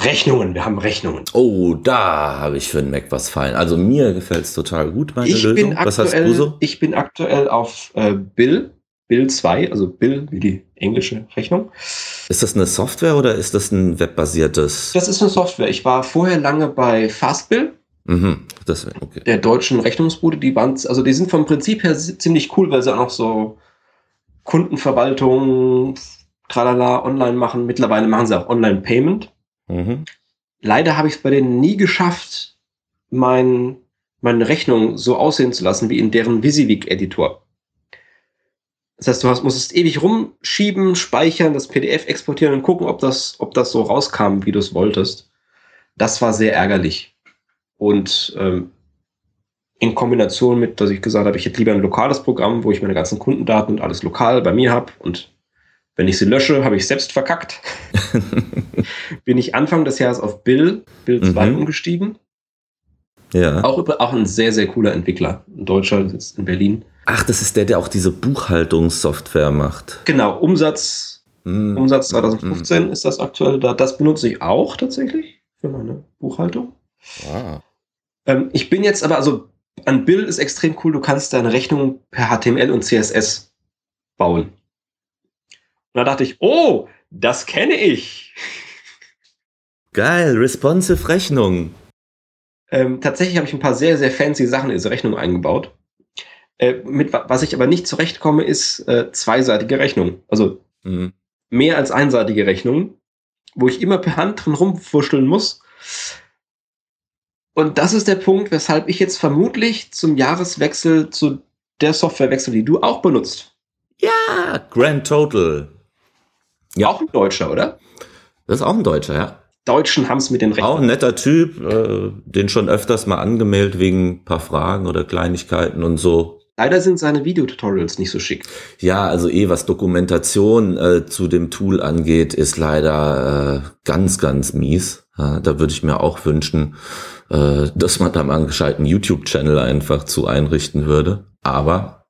A: Rechnungen, wir haben Rechnungen.
B: Oh, da habe ich für den Mac was fallen. Also mir gefällt es total gut,
A: meine ich Lösung. Bin aktuell, was hast du so? Ich bin aktuell auf äh, Bill, Bill 2, also Bill wie die englische Rechnung.
B: Ist das eine Software oder ist das ein webbasiertes?
A: Das ist eine Software. Ich war vorher lange bei Fastbill. Mhm, das, okay. Der deutschen Rechnungsbude, die waren, also die sind vom Prinzip her ziemlich cool, weil sie auch noch so Kundenverwaltung, tralala, online machen. Mittlerweile machen sie auch Online-Payment. Mhm. Leider habe ich es bei denen nie geschafft, mein, meine Rechnung so aussehen zu lassen wie in deren Visivik-Editor. Das heißt, du hast, musstest ewig rumschieben, speichern, das PDF exportieren und gucken, ob das, ob das so rauskam, wie du es wolltest. Das war sehr ärgerlich. Und ähm, in Kombination mit, dass ich gesagt habe, ich hätte lieber ein lokales Programm, wo ich meine ganzen Kundendaten und alles lokal bei mir habe und wenn ich sie lösche, habe ich selbst verkackt. Bin ich Anfang des Jahres auf Bill, Bill 2 mhm. umgestiegen. Ja. Auch, auch ein sehr, sehr cooler Entwickler. Ein Deutscher sitzt in Berlin.
B: Ach, das ist der, der auch diese Buchhaltungssoftware macht.
A: Genau, Umsatz, mm. Umsatz 2015 mm. ist das aktuell da. Das benutze ich auch tatsächlich für meine Buchhaltung. Wow. Ähm, ich bin jetzt aber, also an Bill ist extrem cool, du kannst deine Rechnung per HTML und CSS bauen. Und da dachte ich, oh, das kenne ich.
B: Geil, responsive Rechnung.
A: Ähm, tatsächlich habe ich ein paar sehr, sehr fancy Sachen in diese Rechnung eingebaut. Äh, mit was ich aber nicht zurechtkomme, ist äh, zweiseitige Rechnung. Also mhm. mehr als einseitige Rechnung, wo ich immer per Hand drin rumwurschteln muss. Und das ist der Punkt, weshalb ich jetzt vermutlich zum Jahreswechsel zu der Software wechsle, die du auch benutzt.
B: Ja, Grand Total.
A: Ja. Auch ein Deutscher, oder?
B: Das ist auch ein Deutscher, ja.
A: Deutschen haben es mit den
B: Rechten. Auch ein netter Typ, äh, den schon öfters mal angemeldet wegen ein paar Fragen oder Kleinigkeiten und so.
A: Leider sind seine Videotutorials nicht so schick.
B: Ja, also eh was Dokumentation äh, zu dem Tool angeht, ist leider äh, ganz, ganz mies. Ja, da würde ich mir auch wünschen, äh, dass man da mal einen gescheiten YouTube-Channel einfach zu einrichten würde. Aber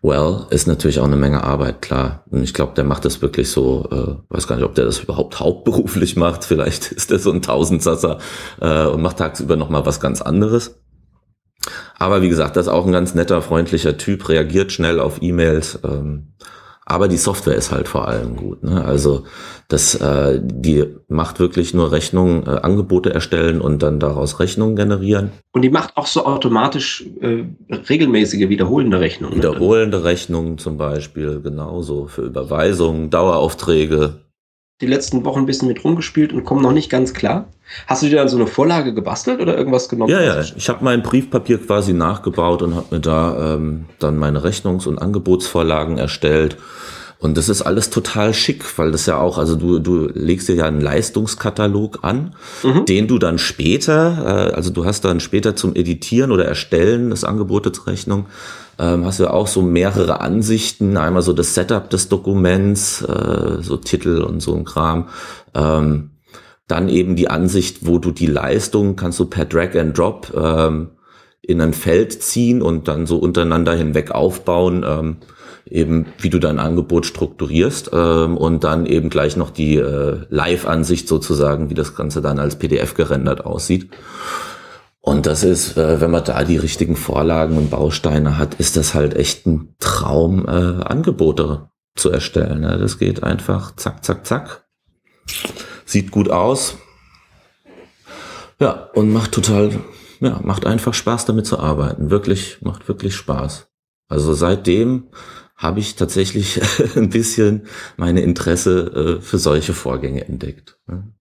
B: Well ist natürlich auch eine Menge Arbeit, klar. Und ich glaube, der macht das wirklich so, äh, weiß gar nicht, ob der das überhaupt hauptberuflich macht. Vielleicht ist der so ein Tausendsasser äh, und macht tagsüber nochmal was ganz anderes. Aber wie gesagt, das ist auch ein ganz netter, freundlicher Typ, reagiert schnell auf E-Mails. Ähm, aber die Software ist halt vor allem gut. Ne? Also das, äh, die macht wirklich nur Rechnungen, äh, Angebote erstellen und dann daraus Rechnungen generieren.
A: Und die macht auch so automatisch äh, regelmäßige wiederholende Rechnungen.
B: Ne? Wiederholende Rechnungen zum Beispiel, genauso für Überweisungen, Daueraufträge,
A: die letzten Wochen ein bisschen mit rumgespielt und kommen noch nicht ganz klar. Hast du dir dann so eine Vorlage gebastelt oder irgendwas genommen?
B: Ja, ja. Ich habe mein Briefpapier quasi nachgebaut und habe mir da ähm, dann meine Rechnungs- und Angebotsvorlagen erstellt. Und das ist alles total schick, weil das ja auch, also du, du legst dir ja einen Leistungskatalog an, mhm. den du dann später, äh, also du hast dann später zum Editieren oder Erstellen des Angebotes Rechnung, ähm, hast du auch so mehrere Ansichten. Einmal so das Setup des Dokuments, äh, so Titel und so ein Kram. Ähm, dann eben die Ansicht, wo du die Leistung kannst du per Drag and Drop ähm, in ein Feld ziehen und dann so untereinander hinweg aufbauen, ähm, eben wie du dein Angebot strukturierst ähm, und dann eben gleich noch die äh, Live-Ansicht sozusagen, wie das Ganze dann als PDF gerendert aussieht. Und das ist, äh, wenn man da die richtigen Vorlagen und Bausteine hat, ist das halt echt ein Traum, äh, Angebote zu erstellen. Ne? Das geht einfach zack, zack, zack. Sieht gut aus. Ja, und macht total, ja, macht einfach Spaß damit zu arbeiten. Wirklich, macht wirklich Spaß. Also seitdem habe ich tatsächlich ein bisschen meine Interesse äh, für solche Vorgänge entdeckt. Hm.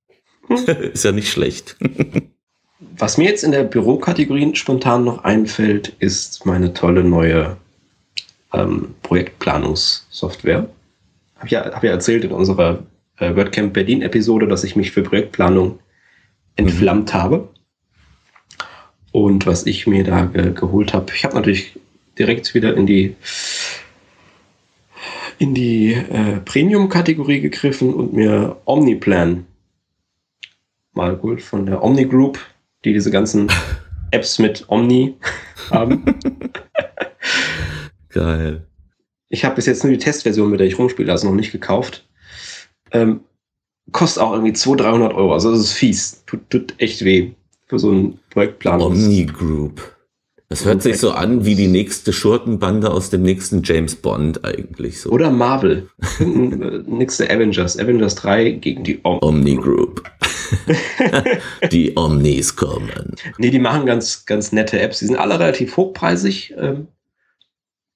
B: Ist ja nicht schlecht.
A: Was mir jetzt in der Bürokategorie spontan noch einfällt, ist meine tolle neue ähm, Projektplanungssoftware. Habe ja, hab ja erzählt in unserer äh, WordCamp Berlin-Episode, dass ich mich für Projektplanung entflammt mhm. habe. Und was ich mir da ge geholt habe, ich habe natürlich direkt wieder in die in die äh, Premium-Kategorie gegriffen und mir Omniplan mal geholt von der Omni Group die diese ganzen Apps mit Omni haben.
B: Geil.
A: Ich habe bis jetzt nur die Testversion, mit der ich rumspiele, also noch nicht gekauft. Ähm, kostet auch irgendwie 200, 300 Euro. Also das ist fies. Tut, tut echt weh für so einen Projektplan.
B: Omni Group. Das hört sich so an wie die nächste Schurkenbande aus dem nächsten James Bond eigentlich so.
A: Oder Marvel. nächste Avengers. Avengers 3 gegen die
B: Om Omni Group. die Omnis kommen.
A: Nee, die machen ganz, ganz nette Apps. Die sind alle relativ hochpreisig. Ähm,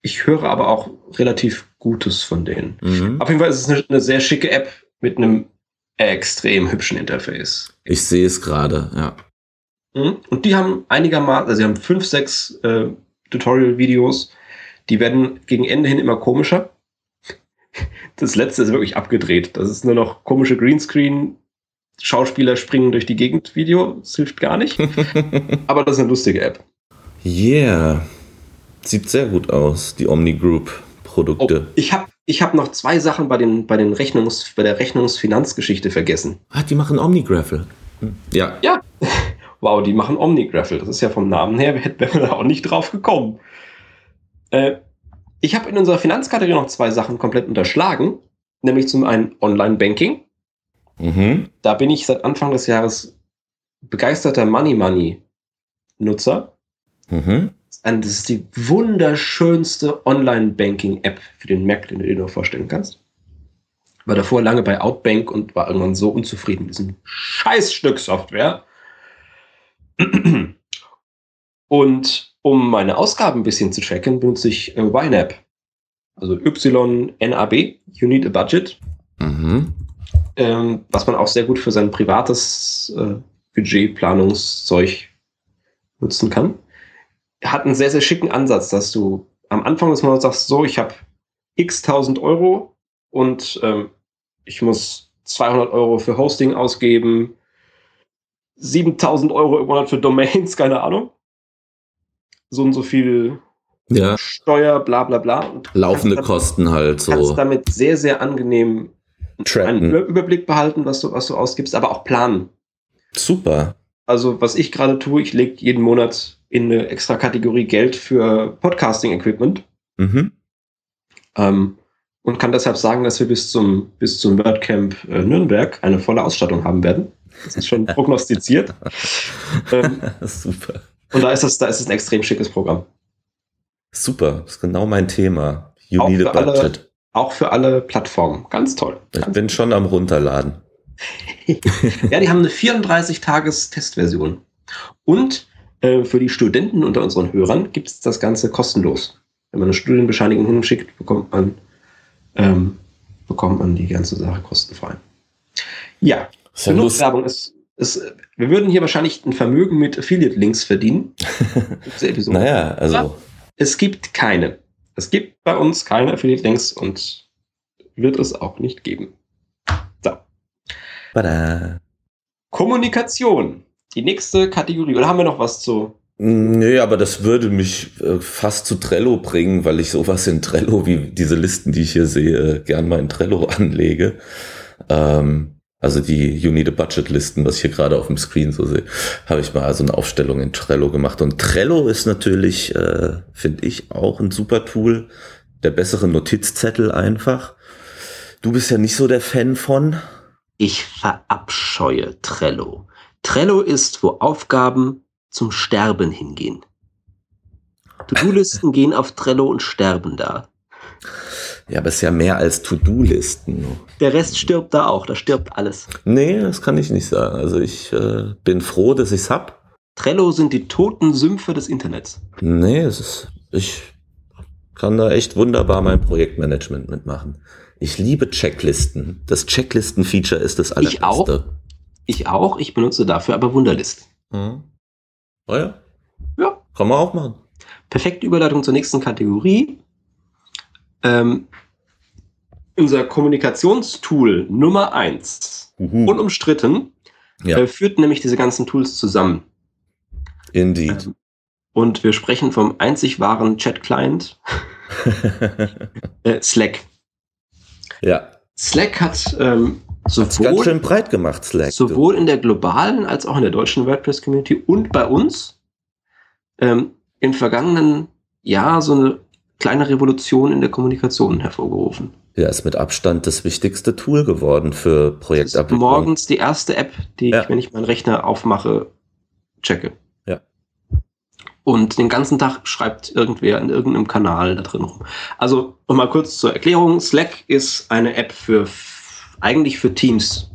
A: ich höre aber auch relativ Gutes von denen. Mhm. Auf jeden Fall ist es eine, eine sehr schicke App mit einem extrem hübschen Interface.
B: Ich sehe es gerade, ja.
A: Mhm. Und die haben einigermaßen, also sie haben fünf, sechs äh, Tutorial-Videos, die werden gegen Ende hin immer komischer. Das letzte ist wirklich abgedreht. Das ist nur noch komische Greenscreen, Schauspieler springen durch die Gegend Video. Das hilft gar nicht. Aber das ist eine lustige App.
B: Yeah. Sieht sehr gut aus, die Omni Group Produkte.
A: Oh, ich habe ich hab noch zwei Sachen bei, den, bei, den Rechnungs, bei der Rechnungsfinanzgeschichte vergessen.
B: Ah, die machen Omnigraffle.
A: Hm. Ja. Ja wow, die machen Omnigraffle. Das ist ja vom Namen her, hätten wir da auch nicht drauf gekommen. Äh, ich habe in unserer Finanzkategorie noch zwei Sachen komplett unterschlagen, nämlich zum einen Online-Banking. Mhm. Da bin ich seit Anfang des Jahres begeisterter Money Money Nutzer. Mhm. Das ist die wunderschönste Online-Banking-App für den Mac, den du dir nur vorstellen kannst. War davor lange bei Outbank und war irgendwann so unzufrieden mit diesem Scheißstück Software, und um meine Ausgaben ein bisschen zu tracken, benutze ich äh, YNAB. Also YNAB, You Need a Budget. Mhm. Ähm, was man auch sehr gut für sein privates äh, Budgetplanungszeug nutzen kann. Hat einen sehr, sehr schicken Ansatz, dass du am Anfang des Monats sagst, so, ich habe x tausend Euro und ähm, ich muss 200 Euro für Hosting ausgeben, 7000 Euro im Monat für Domains, keine Ahnung. So und so viel ja. Steuer, bla bla bla. Und
B: Laufende damit, Kosten halt so. Kannst
A: damit sehr, sehr angenehm Tracken. einen Überblick behalten, was du, was du ausgibst, aber auch planen.
B: Super.
A: Also, was ich gerade tue, ich lege jeden Monat in eine extra Kategorie Geld für Podcasting-Equipment. Mhm. Ähm, und kann deshalb sagen, dass wir bis zum, bis zum WordCamp äh, Nürnberg eine volle Ausstattung haben werden. Das ist schon prognostiziert. ähm, Super. Und da ist es, da ist es ein extrem schickes Programm.
B: Super, das ist genau mein Thema. You
A: auch need a budget. Alle, auch für alle Plattformen. Ganz toll.
B: Ich
A: Ganz
B: bin toll. schon am runterladen.
A: ja, die haben eine 34-Tages-Testversion. Und äh, für die Studenten unter unseren Hörern gibt es das Ganze kostenlos. Wenn man eine Studienbescheinigung hinschickt, bekommt man, ähm, bekommt man die ganze Sache kostenfrei. Ja, ist ja Werbung ist, ist, wir würden hier wahrscheinlich ein Vermögen mit Affiliate-Links verdienen.
B: naja, also.
A: Aber es gibt keine. Es gibt bei uns keine Affiliate-Links und wird es auch nicht geben. So. Bada. Kommunikation. Die nächste Kategorie. Oder haben wir noch was zu?
B: Nö, aber das würde mich äh, fast zu Trello bringen, weil ich sowas in Trello, wie diese Listen, die ich hier sehe, gern mal in Trello anlege. Ähm, also die You Need a Budget Listen, was ich hier gerade auf dem Screen so sehe, habe ich mal so eine Aufstellung in Trello gemacht. Und Trello ist natürlich, äh, finde ich, auch ein super Tool. Der bessere Notizzettel einfach. Du bist ja nicht so der Fan von.
A: Ich verabscheue Trello. Trello ist, wo Aufgaben zum Sterben hingehen. To-Do-Listen gehen auf Trello und sterben da.
B: Ja, aber es ist ja mehr als To-Do-Listen.
A: Der Rest stirbt da auch, da stirbt alles.
B: Nee, das kann ich nicht sagen. Also ich äh, bin froh, dass ich es hab.
A: Trello sind die toten Sümpfe des Internets.
B: Nee, es ist, ich kann da echt wunderbar mein Projektmanagement mitmachen. Ich liebe Checklisten. Das Checklisten-Feature ist das allerbeste.
A: Ich auch. Ich auch. Ich benutze dafür aber Wunderlist. Mhm.
B: Oh ja. Ja. Kann man auch machen.
A: Perfekte Überleitung zur nächsten Kategorie. Ähm, unser Kommunikationstool Nummer eins, Uhu. unumstritten, ja. äh, führt nämlich diese ganzen Tools zusammen.
B: Indeed. Ähm,
A: und wir sprechen vom einzig wahren Chat-Client äh, Slack.
B: Ja.
A: Slack hat ähm,
B: sowohl, ganz schön breit gemacht,
A: Slack. Sowohl in der globalen als auch in der deutschen WordPress-Community und bei uns ähm, im vergangenen Jahr so eine kleine Revolution in der Kommunikation hervorgerufen.
B: Ja, ist mit Abstand das wichtigste Tool geworden für Projektabwicklung.
A: Morgens die erste App, die ja. ich, wenn ich meinen Rechner aufmache, checke.
B: Ja.
A: Und den ganzen Tag schreibt irgendwer in irgendeinem Kanal da drin rum. Also, nochmal kurz zur Erklärung. Slack ist eine App für, eigentlich für Teams.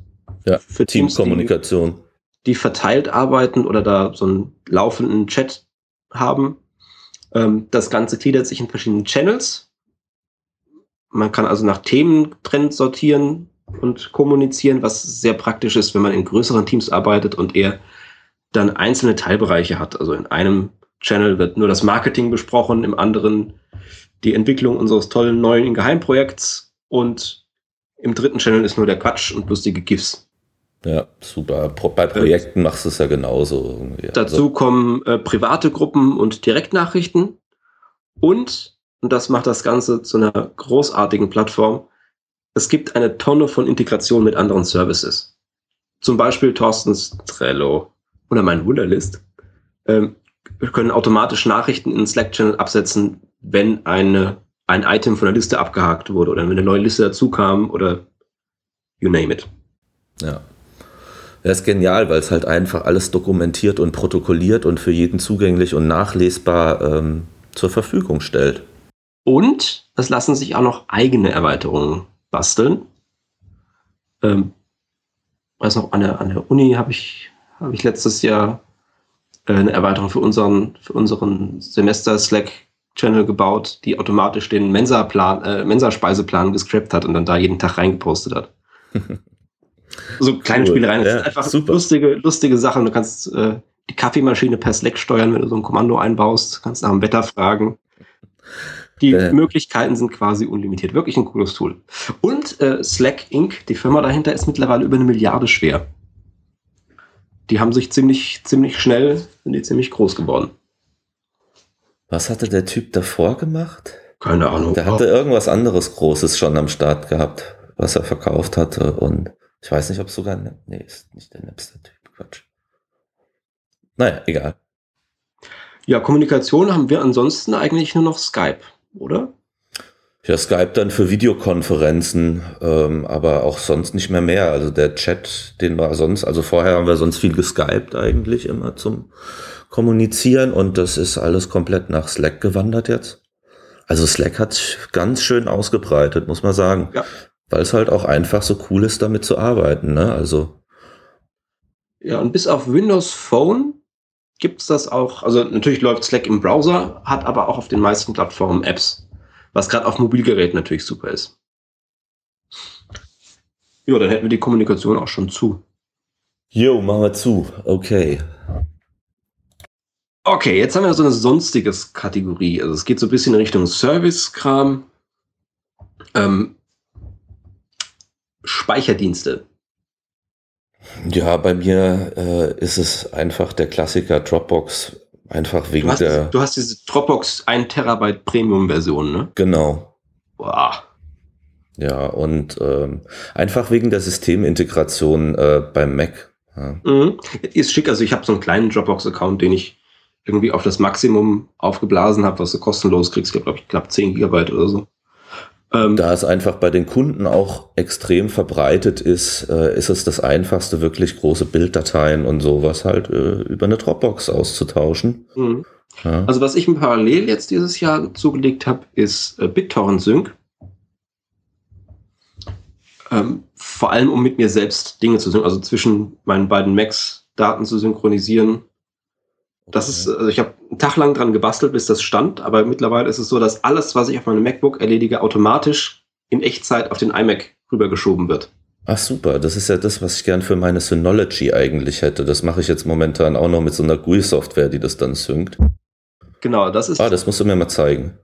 B: Ja, für Teamkommunikation.
A: Die, die verteilt arbeiten oder da so einen laufenden Chat haben. Ähm, das Ganze gliedert sich in verschiedenen Channels man kann also nach Thementrend sortieren und kommunizieren, was sehr praktisch ist, wenn man in größeren Teams arbeitet und eher dann einzelne Teilbereiche hat. Also in einem Channel wird nur das Marketing besprochen, im anderen die Entwicklung unseres tollen neuen Geheimprojekts und im dritten Channel ist nur der Quatsch und lustige GIFs.
B: Ja, super. Bei Projekten machst du es ja genauso.
A: Irgendwie. Dazu also. kommen äh, private Gruppen und Direktnachrichten und und das macht das Ganze zu einer großartigen Plattform. Es gibt eine Tonne von Integration mit anderen Services. Zum Beispiel Thorstens Trello oder mein Wunderlist. Ähm, wir können automatisch Nachrichten in Slack-Channel absetzen, wenn eine, ein Item von der Liste abgehakt wurde oder wenn eine neue Liste dazu kam oder you name it.
B: Ja. Das ist genial, weil es halt einfach alles dokumentiert und protokolliert und für jeden zugänglich und nachlesbar ähm, zur Verfügung stellt.
A: Und es lassen sich auch noch eigene Erweiterungen basteln. Ähm, weiß noch, an der, an der Uni habe ich, hab ich letztes Jahr äh, eine Erweiterung für unseren, für unseren Semester-Slack-Channel gebaut, die automatisch den äh, Mensa-Speiseplan gescrapt hat und dann da jeden Tag reingepostet hat. so kleine cool. Spielereien. Das ja, sind einfach super. lustige, lustige Sachen. Du kannst äh, die Kaffeemaschine per Slack steuern, wenn du so ein Kommando einbaust. kannst nach dem Wetter fragen. Die äh. Möglichkeiten sind quasi unlimitiert. Wirklich ein cooles Tool. Und äh, Slack Inc., die Firma dahinter, ist mittlerweile über eine Milliarde schwer. Die haben sich ziemlich, ziemlich schnell, sind die ziemlich groß geworden.
B: Was hatte der Typ davor gemacht?
A: Keine Ahnung.
B: Der hatte irgendwas anderes Großes schon am Start gehabt, was er verkauft hatte. Und ich weiß nicht, ob es sogar. Nee, ist nicht der Napster-Typ. Quatsch. Naja, egal.
A: Ja, Kommunikation haben wir ansonsten eigentlich nur noch Skype oder?
B: Ja, Skype dann für Videokonferenzen, ähm, aber auch sonst nicht mehr mehr. Also der Chat, den war sonst, also vorher haben wir sonst viel geskypt eigentlich immer zum Kommunizieren und das ist alles komplett nach Slack gewandert jetzt. Also Slack hat sich ganz schön ausgebreitet, muss man sagen. Ja. Weil es halt auch einfach so cool ist, damit zu arbeiten, ne? Also.
A: Ja, und bis auf Windows Phone gibt es das auch, also natürlich läuft Slack im Browser, hat aber auch auf den meisten Plattformen Apps, was gerade auf Mobilgeräten natürlich super ist. Ja, dann hätten wir die Kommunikation auch schon zu.
B: Jo, machen wir zu. Okay.
A: Okay, jetzt haben wir so eine sonstiges Kategorie. Also es geht so ein bisschen in Richtung Service-Kram. Ähm, Speicherdienste.
B: Ja, bei mir äh, ist es einfach der Klassiker Dropbox. Einfach wegen
A: du hast,
B: der.
A: Du hast diese Dropbox 1 Terabyte Premium-Version, ne?
B: Genau.
A: Boah.
B: Ja, und ähm, einfach wegen der Systemintegration äh, beim Mac. Ja.
A: Mhm. Ist schick, also ich habe so einen kleinen Dropbox-Account, den ich irgendwie auf das Maximum aufgeblasen habe, was du kostenlos kriegst. Ich glaube, ich knapp 10 Gigabyte oder so.
B: Ähm, da es einfach bei den Kunden auch extrem verbreitet ist, äh, ist es das einfachste, wirklich große Bilddateien und sowas halt äh, über eine Dropbox auszutauschen.
A: Mhm. Ja. Also was ich mir parallel jetzt dieses Jahr zugelegt habe, ist äh, BitTorrent Sync. Ähm, vor allem, um mit mir selbst Dinge zu synchronisieren, also zwischen meinen beiden Macs Daten zu synchronisieren das ist, also ich habe einen Tag lang dran gebastelt, bis das stand, aber mittlerweile ist es so, dass alles, was ich auf meinem MacBook erledige, automatisch in Echtzeit auf den iMac rübergeschoben wird.
B: Ach super, das ist ja das, was ich gern für meine Synology eigentlich hätte. Das mache ich jetzt momentan auch noch mit so einer GUI-Software, die das dann synkt.
A: Genau, das ist.
B: Ah, das musst du mir mal zeigen.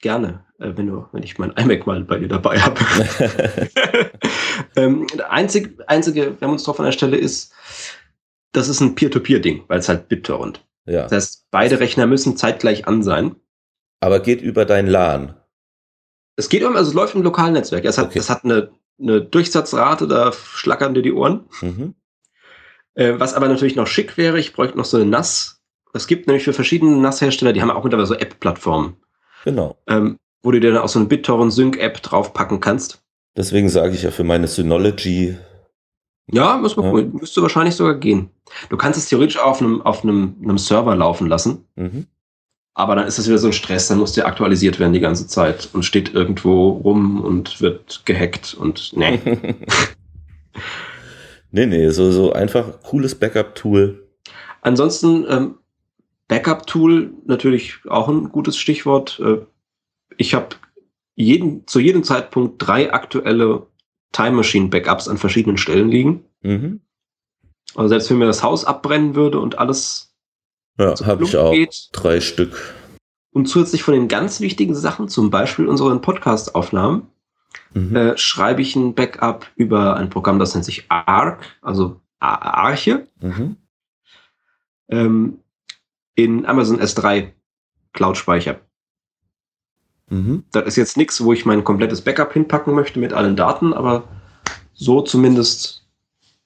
A: Gerne, äh, wenn, du, wenn ich mein iMac mal bei dir dabei habe. ähm, der einzige, einzige Wermutstropfen an der Stelle ist, das ist ein Peer-to-Peer-Ding, weil es halt BitTorrent. Ja. Das heißt, beide Rechner müssen zeitgleich an sein.
B: Aber geht über dein LAN.
A: Es geht um, also es läuft im lokalen Netzwerk. Es hat, okay. es hat eine eine Durchsatzrate, da schlackern dir die Ohren. Mhm. Äh, was aber natürlich noch schick wäre, ich bräuchte noch so eine NAS. Es gibt nämlich für verschiedene NAS-Hersteller, die haben auch mittlerweile so App-Plattformen.
B: Genau.
A: Ähm, wo du dir dann auch so eine BitTorrent-Sync-App draufpacken kannst.
B: Deswegen sage ich ja für meine Synology.
A: Ja, muss man ja. Gucken. müsste wahrscheinlich sogar gehen. Du kannst es theoretisch auf einem, auf einem, einem Server laufen lassen. Mhm. Aber dann ist das wieder so ein Stress, dann muss der aktualisiert werden die ganze Zeit und steht irgendwo rum und wird gehackt und nee.
B: nee, nee, so, so einfach cooles Backup-Tool.
A: Ansonsten, ähm, Backup-Tool natürlich auch ein gutes Stichwort. Äh, ich habe jeden, zu jedem Zeitpunkt drei aktuelle Time Machine Backups an verschiedenen Stellen liegen. Mhm. Also selbst wenn mir das Haus abbrennen würde und alles
B: ja, habe ich auch geht. drei Stück.
A: Und zusätzlich von den ganz wichtigen Sachen, zum Beispiel unseren Podcast-Aufnahmen, mhm. äh, schreibe ich ein Backup über ein Programm, das nennt sich Arc, also Arche, mhm. ähm, in Amazon S3 Cloud-Speicher. Mhm. Das ist jetzt nichts, wo ich mein komplettes Backup hinpacken möchte mit allen Daten, aber so zumindest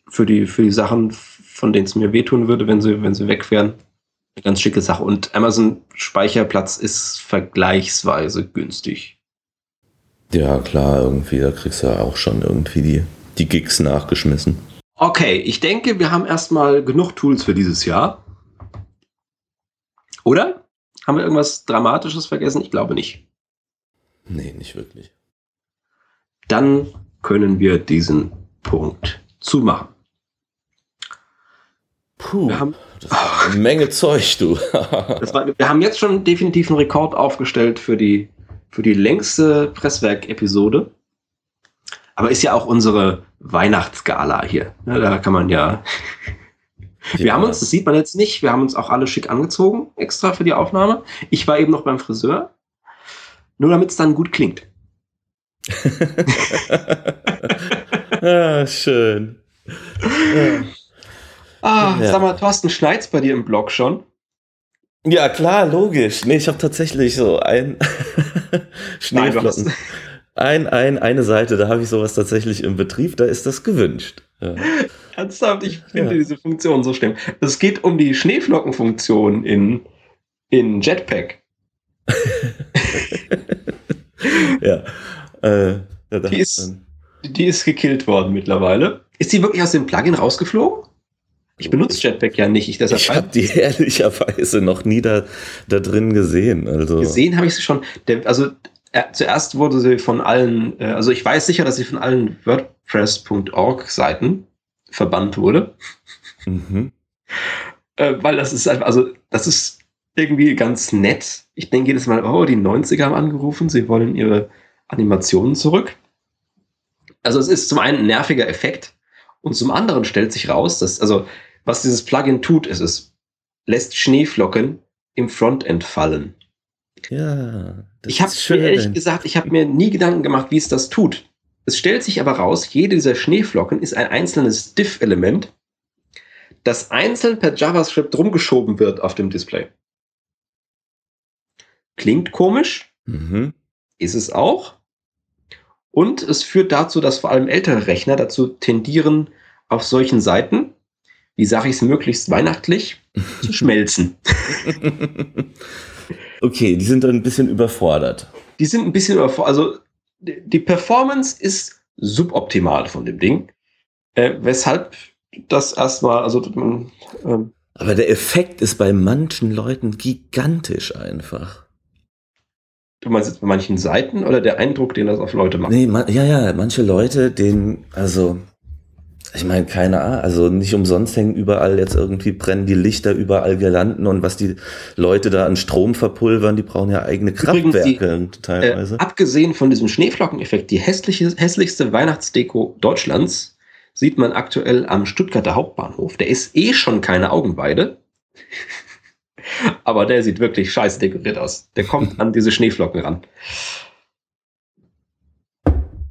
A: für die, für die Sachen, von denen es mir wehtun würde, wenn sie, wenn sie weg wären, eine ganz schicke Sache. Und Amazon Speicherplatz ist vergleichsweise günstig.
B: Ja, klar, irgendwie, da kriegst du ja auch schon irgendwie die, die Gigs nachgeschmissen.
A: Okay, ich denke, wir haben erstmal genug Tools für dieses Jahr. Oder? Haben wir irgendwas Dramatisches vergessen? Ich glaube nicht.
B: Nee, nicht wirklich.
A: Dann können wir diesen Punkt zumachen.
B: Puh. Wir haben das war eine Menge Zeug, du.
A: war, wir haben jetzt schon definitiv einen Rekord aufgestellt für die, für die längste Presswerk-Episode. Aber ist ja auch unsere Weihnachtsgala hier. Ja, da kann man ja. Wir ja. haben uns, das sieht man jetzt nicht, wir haben uns auch alle schick angezogen, extra für die Aufnahme. Ich war eben noch beim Friseur. Nur damit es dann gut klingt.
B: ah, schön. Ja.
A: Ah, ja. sag mal, Thorsten, schneit's bei dir im Blog schon?
B: Ja, klar, logisch. Nee, ich habe tatsächlich so ein Schneeflocken. ein, ein, eine Seite, da habe ich sowas tatsächlich im Betrieb, da ist das gewünscht. Ja.
A: Ernsthaft, ich finde ja. diese Funktion so schlimm. Es geht um die Schneeflockenfunktion in, in Jetpack.
B: ja. Äh,
A: die, ist, die ist gekillt worden mittlerweile. Ist die wirklich aus dem Plugin rausgeflogen? Ich benutze Jetpack ja nicht. Ich,
B: ich habe die ehrlicherweise noch nie da, da drin gesehen. Also.
A: Gesehen habe ich sie schon. Der, also äh, zuerst wurde sie von allen, äh, also ich weiß sicher, dass sie von allen WordPress.org Seiten verbannt wurde. Mhm. äh, weil das ist einfach, also das ist irgendwie ganz nett. Ich denke jedes Mal, oh, die 90er haben angerufen, sie wollen ihre Animationen zurück. Also es ist zum einen ein nerviger Effekt und zum anderen stellt sich raus, dass, also was dieses Plugin tut, ist es lässt Schneeflocken im Frontend fallen.
B: Ja.
A: ich habe mir ehrlich gesagt, ich habe mir nie Gedanken gemacht, wie es das tut. Es stellt sich aber raus, jede dieser Schneeflocken ist ein einzelnes Diff-Element, das einzeln per JavaScript rumgeschoben wird auf dem Display. Klingt komisch, mhm. ist es auch. Und es führt dazu, dass vor allem ältere Rechner dazu tendieren, auf solchen Seiten wie sage ich es möglichst weihnachtlich, zu schmelzen.
B: okay, die sind dann ein bisschen überfordert.
A: Die sind ein bisschen überfordert. Also die Performance ist suboptimal von dem Ding. Äh, weshalb das erstmal, also man,
B: ähm, aber der Effekt ist bei manchen Leuten gigantisch einfach.
A: Du meinst jetzt bei manchen Seiten oder der Eindruck, den das auf Leute macht?
B: Nee, man, ja, ja, manche Leute, den, also ich meine, keine Ahnung, also nicht umsonst hängen überall jetzt irgendwie brennen die Lichter überall Girlanden und was die Leute da an Strom verpulvern, die brauchen ja eigene Kraftwerke
A: die, teilweise. Äh, abgesehen von diesem Schneeflockeneffekt, die hässliche, hässlichste Weihnachtsdeko Deutschlands sieht man aktuell am Stuttgarter Hauptbahnhof. Der ist eh schon keine Augenweide. Aber der sieht wirklich scheiße dekoriert aus. Der kommt an diese Schneeflocken ran.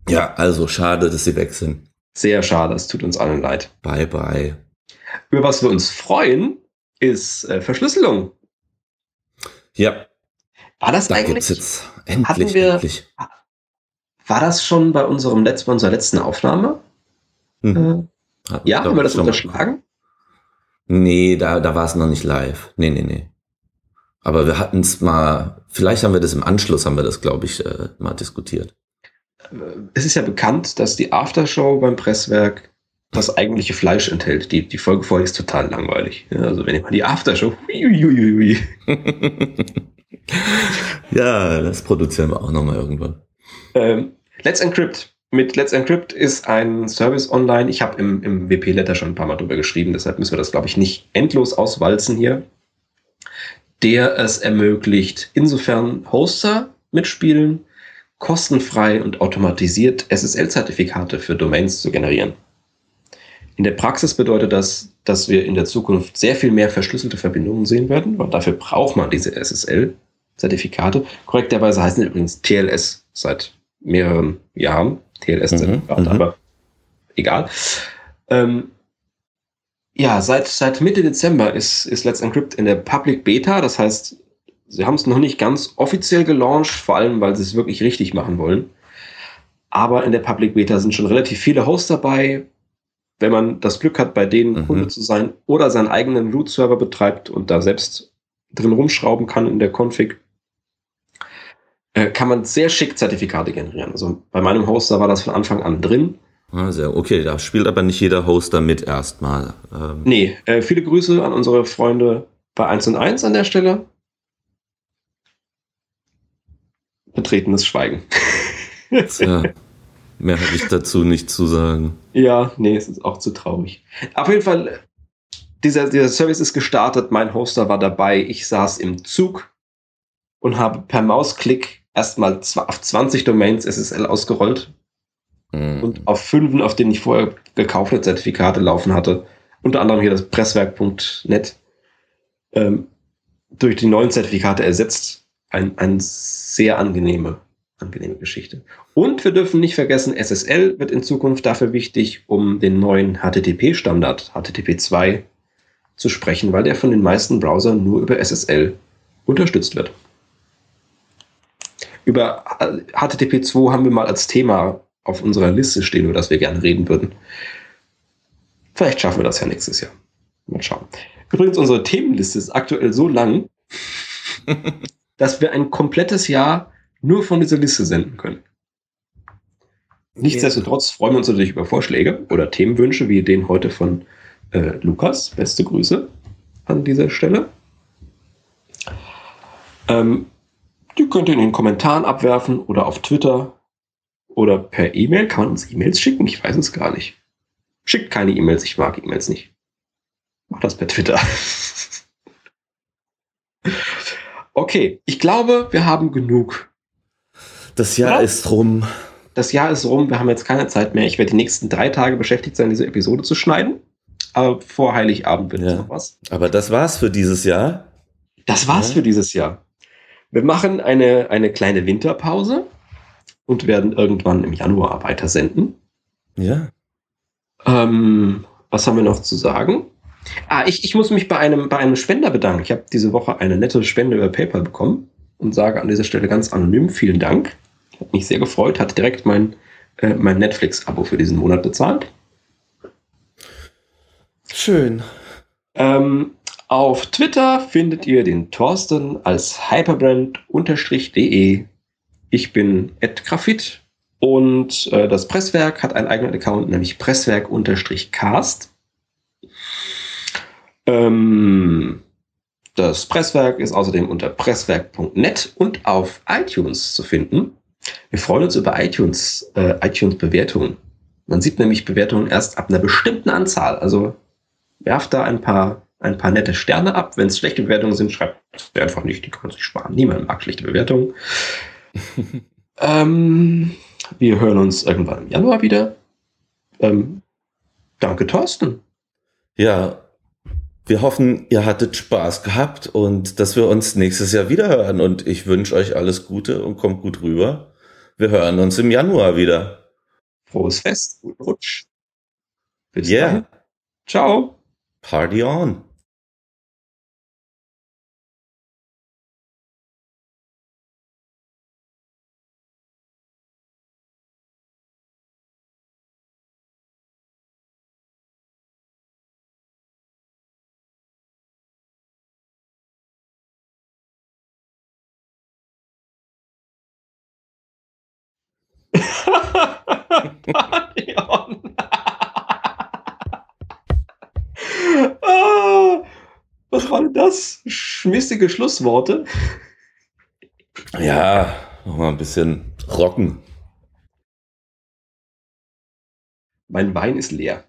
B: Ja, also schade, dass sie weg sind.
A: Sehr schade, es tut uns allen leid.
B: Bye, bye.
A: Über was wir uns freuen, ist äh, Verschlüsselung.
B: Ja.
A: War das
B: da
A: eigentlich?
B: Jetzt endlich,
A: hatten wir,
B: endlich.
A: war das schon bei unserem letzten, unserer letzten Aufnahme? Mhm. Äh, ja, haben wir das unterschlagen?
B: Nee, da, da war es noch nicht live. Nee, nee, nee. Aber wir hatten es mal, vielleicht haben wir das im Anschluss, haben wir das, glaube ich, äh, mal diskutiert.
A: Es ist ja bekannt, dass die Aftershow beim Presswerk das eigentliche Fleisch enthält. Die, die Folge vorher ist total langweilig. Ja, also wenn ich mal die Aftershow.
B: Ja, das produzieren wir auch nochmal irgendwann.
A: Ähm, Let's Encrypt. Mit Let's Encrypt ist ein Service online. Ich habe im, im WP-Letter schon ein paar Mal drüber geschrieben, deshalb müssen wir das, glaube ich, nicht endlos auswalzen hier. Der es ermöglicht, insofern Hoster mitspielen, kostenfrei und automatisiert SSL-Zertifikate für Domains zu generieren. In der Praxis bedeutet das, dass wir in der Zukunft sehr viel mehr verschlüsselte Verbindungen sehen werden, weil dafür braucht man diese SSL-Zertifikate. Korrekterweise heißen sie übrigens TLS seit mehreren Jahren. TLS-Zertifikate, mhm, mhm, aber egal. Ähm, ja, seit, seit Mitte Dezember ist, ist Let's Encrypt in der Public Beta. Das heißt, sie haben es noch nicht ganz offiziell gelauncht, vor allem, weil sie es wirklich richtig machen wollen. Aber in der Public Beta sind schon relativ viele Hosts dabei. Wenn man das Glück hat, bei denen mhm. Kunde zu sein oder seinen eigenen Root-Server betreibt und da selbst drin rumschrauben kann in der Config, äh, kann man sehr schick Zertifikate generieren. Also bei meinem Hoster war das von Anfang an drin.
B: Ah, sehr okay, da spielt aber nicht jeder Hoster mit erstmal.
A: Ähm. Nee, äh, viele Grüße an unsere Freunde bei 1 und 1 an der Stelle. Betretenes Schweigen.
B: Tja, mehr habe ich dazu nicht zu sagen.
A: Ja, nee, es ist auch zu traurig. Auf jeden Fall, dieser, dieser Service ist gestartet, mein Hoster war dabei, ich saß im Zug und habe per Mausklick erstmal auf 20 Domains SSL ausgerollt mhm. und auf fünf, auf denen ich vorher gekaufte Zertifikate laufen hatte, unter anderem hier das Presswerk.net, ähm, durch die neuen Zertifikate ersetzt. Ein, ein sehr angenehme, angenehme Geschichte. Und wir dürfen nicht vergessen, SSL wird in Zukunft dafür wichtig, um den neuen HTTP-Standard, HTTP 2, zu sprechen, weil der von den meisten Browsern nur über SSL unterstützt wird über HTTP 2 haben wir mal als Thema auf unserer Liste stehen, über das wir gerne reden würden. Vielleicht schaffen wir das ja nächstes Jahr. Mal schauen. Übrigens, unsere Themenliste ist aktuell so lang, dass wir ein komplettes Jahr nur von dieser Liste senden können. Nichtsdestotrotz freuen wir uns natürlich über Vorschläge oder Themenwünsche, wie den heute von äh, Lukas. Beste Grüße an dieser Stelle. Ähm, die könnt ihr in den Kommentaren abwerfen oder auf Twitter oder per E-Mail. Kann man uns E-Mails schicken? Ich weiß es gar nicht. Schickt keine E-Mails, ich mag E-Mails nicht. Mach das per Twitter. okay, ich glaube, wir haben genug.
B: Das Jahr Oder? ist rum.
A: Das Jahr ist rum, wir haben jetzt keine Zeit mehr. Ich werde die nächsten drei Tage beschäftigt sein, diese Episode zu schneiden. Aber vor Heiligabend wird ja. noch was.
B: Aber das war's für dieses Jahr.
A: Das war's ja. für dieses Jahr. Wir machen eine, eine kleine Winterpause und werden irgendwann im Januar weiter senden.
B: Ja.
A: Ähm, was haben wir noch zu sagen? Ah, ich, ich muss mich bei einem, bei einem Spender bedanken. Ich habe diese Woche eine nette Spende über PayPal bekommen und sage an dieser Stelle ganz anonym vielen Dank. Hat mich sehr gefreut, hat direkt mein, äh, mein Netflix-Abo für diesen Monat bezahlt.
B: Schön.
A: Ähm, auf Twitter findet ihr den Thorsten als hyperbrand-de. Ich bin Ed Grafit und äh, das Presswerk hat einen eigenen Account, nämlich Presswerk-cast. Ähm, das Presswerk ist außerdem unter presswerk.net und auf iTunes zu finden. Wir freuen uns über iTunes, äh, iTunes-Bewertungen. Man sieht nämlich Bewertungen erst ab einer bestimmten Anzahl. Also werft da ein paar ein paar nette Sterne ab. Wenn es schlechte Bewertungen sind, schreibt sie einfach nicht, die kann man sich sparen. Niemand mag schlechte Bewertungen. ähm, wir hören uns irgendwann im Januar wieder. Ähm, danke, Thorsten.
B: Ja, wir hoffen, ihr hattet Spaß gehabt und dass wir uns nächstes Jahr wieder hören. Und ich wünsche euch alles Gute und kommt gut rüber. Wir hören uns im Januar wieder.
A: Frohes Fest, guten Rutsch.
B: Bis yeah. Dann.
A: Ciao.
B: Party on.
A: Pantheon. ah, was waren das? Schmissige Schlussworte.
B: Ja, nochmal ein bisschen rocken.
A: Mein Wein ist leer.